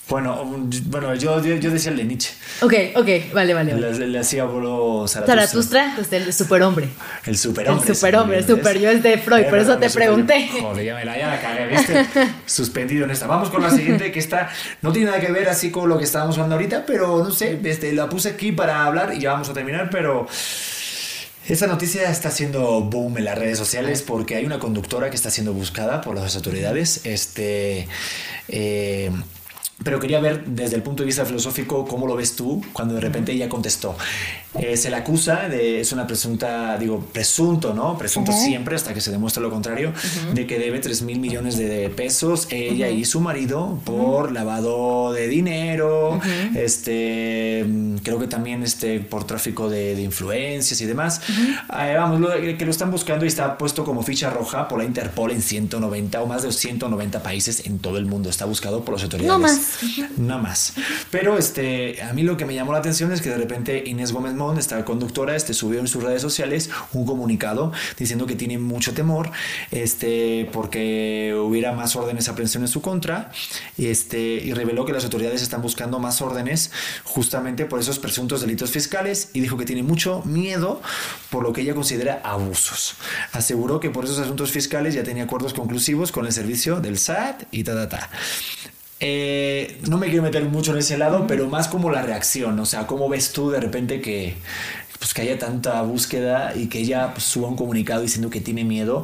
S1: Bueno, um, bueno yo, yo, yo decía el de Nietzsche.
S2: Ok, ok, vale, vale.
S1: Le, le hacía bolo Zaratustra.
S2: Zaratustra, pues el superhombre.
S1: El superhombre.
S2: El superhombre, el super yo es de Freud, por eso te
S1: yo.
S2: pregunté.
S1: Joder, ya me la, ya la cagué, ¿viste? Suspendido en esta. Vamos con la siguiente, que está, no tiene nada que ver así con lo que estábamos hablando ahorita, pero no sé, este, la puse aquí para hablar y ya vamos a terminar, pero esta noticia está haciendo boom en las redes sociales porque hay una conductora que está siendo buscada por las autoridades. Este. eh, pero quería ver desde el punto de vista filosófico cómo lo ves tú cuando de repente ella contestó. Eh, se le acusa de, es una presunta, digo, presunto, ¿no? Presunto siempre hasta que se demuestre lo contrario, de que debe 3 mil millones de pesos ella y su marido por lavado de dinero, este, creo que también este, por tráfico de, influencias y demás. Eh, vamos, lo, que lo están buscando y está puesto como ficha roja por la Interpol en 190 o más de 190 países en todo el mundo. Está buscado por las autoridades.
S2: No más.
S1: Nada más. Pero este, a mí lo que me llamó la atención es que de repente Inés Gómez Mont, esta conductora, este, subió en sus redes sociales un comunicado diciendo que tiene mucho temor este, porque hubiera más órdenes de aprehensión en su contra este, y reveló que las autoridades están buscando más órdenes justamente por esos presuntos delitos fiscales y dijo que tiene mucho miedo por lo que ella considera abusos. Aseguró que por esos asuntos fiscales ya tenía acuerdos conclusivos con el servicio del SAT y ta, ta, ta. Eh, no me quiero meter mucho en ese lado, pero más como la reacción, o sea, cómo ves tú de repente que, pues, que haya tanta búsqueda y que ella pues, suba un comunicado diciendo que tiene miedo.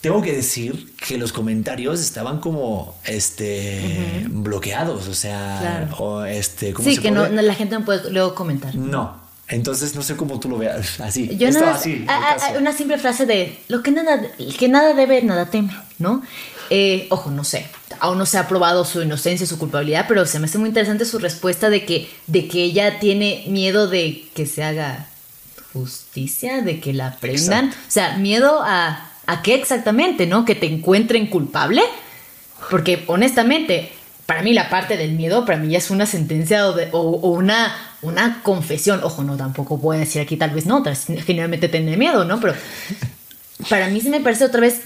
S1: Tengo que decir que los comentarios estaban como este bloqueados, o sea, o este,
S2: ¿cómo sí, que no, la gente no puede luego comentar.
S1: No, entonces no sé cómo tú lo veas. Así.
S2: Yo no, así. una simple frase de lo que nada, que nada debe, nada teme, ¿no? Eh, ojo, no sé, aún no se ha probado su inocencia, su culpabilidad, pero se me hace muy interesante su respuesta de que, de que ella tiene miedo de que se haga justicia, de que la prendan. O sea, miedo a, a qué exactamente, ¿no? Que te encuentren culpable. Porque honestamente, para mí la parte del miedo, para mí ya es una sentencia o, una, una confesión. Ojo, no, tampoco puedo decir aquí tal vez no, generalmente tiene miedo, ¿no? Pero para mí sí me parece otra vez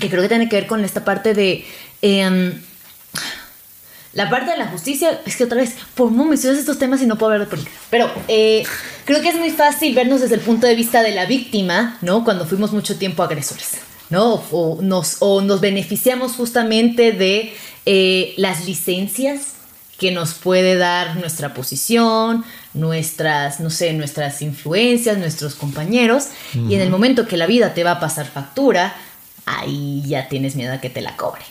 S2: que creo que tiene que ver con esta parte de... Em, la parte de la justicia, es que otra vez, ¿por mencionas estos temas y no puedo hablar de política? Pero eh, creo que es muy fácil vernos desde el punto de vista de la víctima, ¿no? Cuando fuimos mucho tiempo agresores, ¿no? O nos, o nos beneficiamos justamente de eh, las licencias que nos puede dar nuestra posición, nuestras, no sé, nuestras influencias, nuestros compañeros, y en el momento que la vida te va a pasar factura, ahí ya tienes miedo a que te la cobre.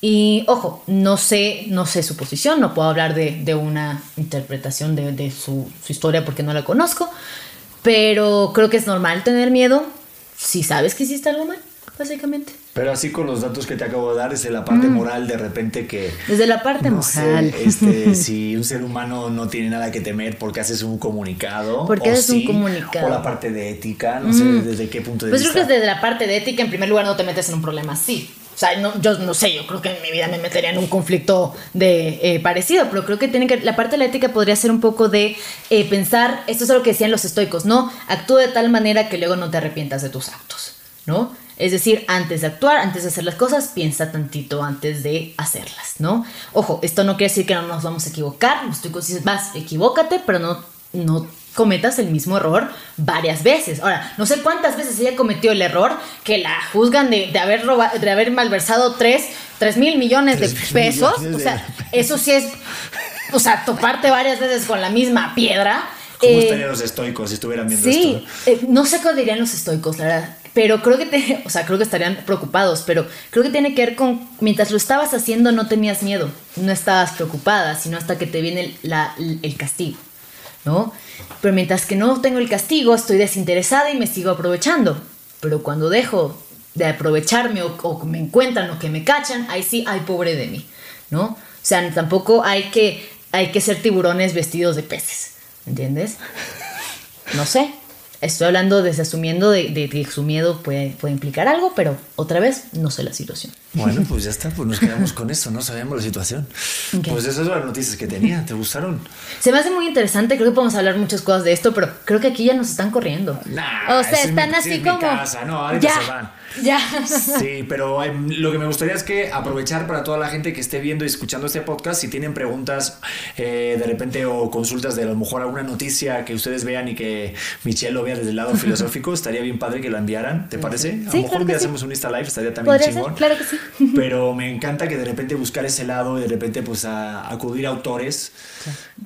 S2: Y ojo, no sé, no sé su posición, no puedo hablar de, una interpretación de, su, historia porque no la conozco, pero creo que es normal tener miedo si sabes que hiciste algo mal, básicamente.
S1: Pero así con los datos que te acabo de dar, es de la parte mm. moral de repente que...
S2: Desde la parte moral.
S1: este, si un ser humano no tiene nada que temer porque haces un comunicado.
S2: Porque haces un comunicado.
S1: O la parte de ética, no sé mm. desde qué punto de
S2: vista.
S1: Pues
S2: creo que desde la parte de ética, en primer lugar, no te metes en un problema así. O sea, no, yo no sé, yo creo que en mi vida me metería en un conflicto de eh, parecido, pero creo que tiene que la parte de la ética podría ser un poco de eh, pensar, esto es lo que decían los estoicos, ¿no? Actúa de tal manera que luego no te arrepientas de tus actos, ¿no? Es decir, antes de actuar, antes de hacer las cosas, piensa tantito antes de hacerlas, ¿no? Ojo, esto no quiere decir que no nos vamos a equivocar, los estoicos dicen, vas, equivócate, pero no, no cometas el mismo error varias veces. Ahora, no sé cuántas veces ella cometió el error que la juzgan de, haber robado, de haber malversado 3, mil millones de pesos. o sea, eso sí es, o sea, toparte varias veces con la misma piedra.
S1: ¿Cómo eh, estarían los estoicos si estuvieran viendo
S2: sí, esto? Eh, no sé cómo dirían los estoicos, la verdad. Pero creo que te, o sea, creo que estarían preocupados, pero creo que tiene que ver con mientras lo estabas haciendo no tenías miedo, no estabas preocupada, sino hasta que te viene el, castigo, ¿no? Pero mientras que no tengo el castigo, estoy desinteresada y me sigo aprovechando. Pero cuando dejo de aprovecharme o, me encuentran o que me cachan, ahí sí, ay, pobre de mí, ¿no? O sea, tampoco hay que, hay que ser tiburones vestidos de peces, ¿entiendes? No sé, Estoy hablando desde asumiendo de, que su miedo puede, puede, implicar algo, pero otra vez no sé la situación.
S1: Bueno, pues ya está, pues nos quedamos con eso, no sabemos la situación. Pues esas son las noticias que tenía, ¿te gustaron?
S2: Se me hace muy interesante, creo que podemos hablar muchas cosas de esto, pero creo que aquí ya nos están corriendo. o sea, están así como...
S1: No, ya, se van.
S2: Ya.
S1: Sí, pero em, lo que me gustaría es que aprovechar para toda la gente que esté viendo y escuchando este podcast, si tienen preguntas eh, de repente o consultas de a lo mejor alguna noticia que ustedes vean y que Michelle lo vea desde el lado filosófico, estaría bien padre que lo enviaran, ¿te parece? a lo mejor un día hacemos un Insta Live, estaría también chingón.
S2: claro que sí.
S1: Pero me encanta que de repente buscar ese lado y de repente pues a, acudir a autores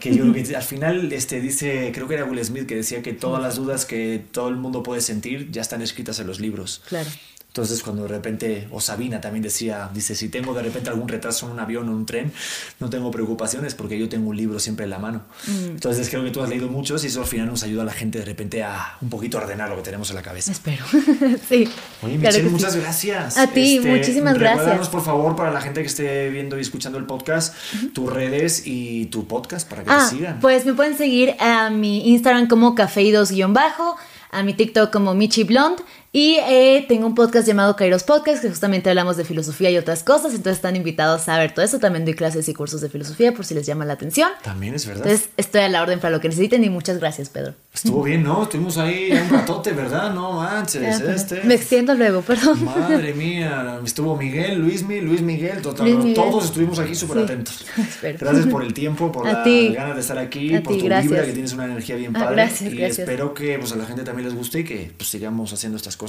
S1: que yo que al final este dice, creo que era Will Smith que decía que todas las dudas que todo el mundo puede sentir ya están escritas en los libros.
S2: Claro
S1: Entonces cuando de repente, o Sabina también decía, dice, si tengo de repente algún retraso en un avión o un tren, no tengo preocupaciones porque yo tengo un libro siempre en la mano. Mm. Entonces creo que tú has leído muchos y eso al final nos ayuda a la gente de repente a un poquito ordenar lo que tenemos en la cabeza.
S2: Espero. sí.
S1: Oye, Michelle, muchas gracias.
S2: A ti, este, muchísimas gracias.
S1: por favor, para la gente que esté viendo y escuchando el podcast, tus redes y tu podcast para que te ah, sigan.
S2: Pues me pueden seguir a mi Instagram como cafeidos-bajo a mi TikTok como Michi Blond y eh, tengo un podcast llamado Kairos Podcast, que justamente hablamos de filosofía y otras cosas. Entonces están invitados a ver todo eso. También doy clases y cursos de filosofía por si les llama la atención.
S1: También es verdad.
S2: Entonces estoy a la orden para lo que necesiten y muchas gracias, Pedro.
S1: Estuvo bien, ¿no? Estuvimos ahí un ratote, ¿verdad? No manches. este.
S2: Me extiendo luego, perdón.
S1: Madre mía. Estuvo Miguel, Luismi, Luis Miguel, todos estuvimos aquí súper atentos. Gracias por el tiempo, por las ganas de estar aquí, por tu vibra, que tienes una energía bien ah, padre. gracias, y espero que pues, a la gente también les guste y que pues, sigamos haciendo estas cosas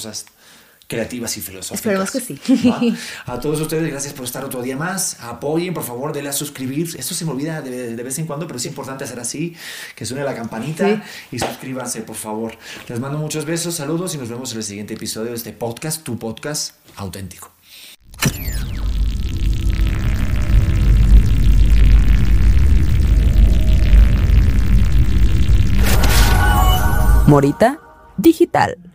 S1: creativas y filosóficas.
S2: Esperemos que sí.
S1: A todos ustedes, gracias por estar otro día más. Apoyen, por favor, denle a suscribir. Esto se me olvida de, vez en cuando, pero es importante hacer así, que suene la campanita y suscríbanse, por favor. Les mando muchos besos, saludos y nos vemos en el siguiente episodio de este podcast, tu podcast auténtico.
S3: Morita Digital.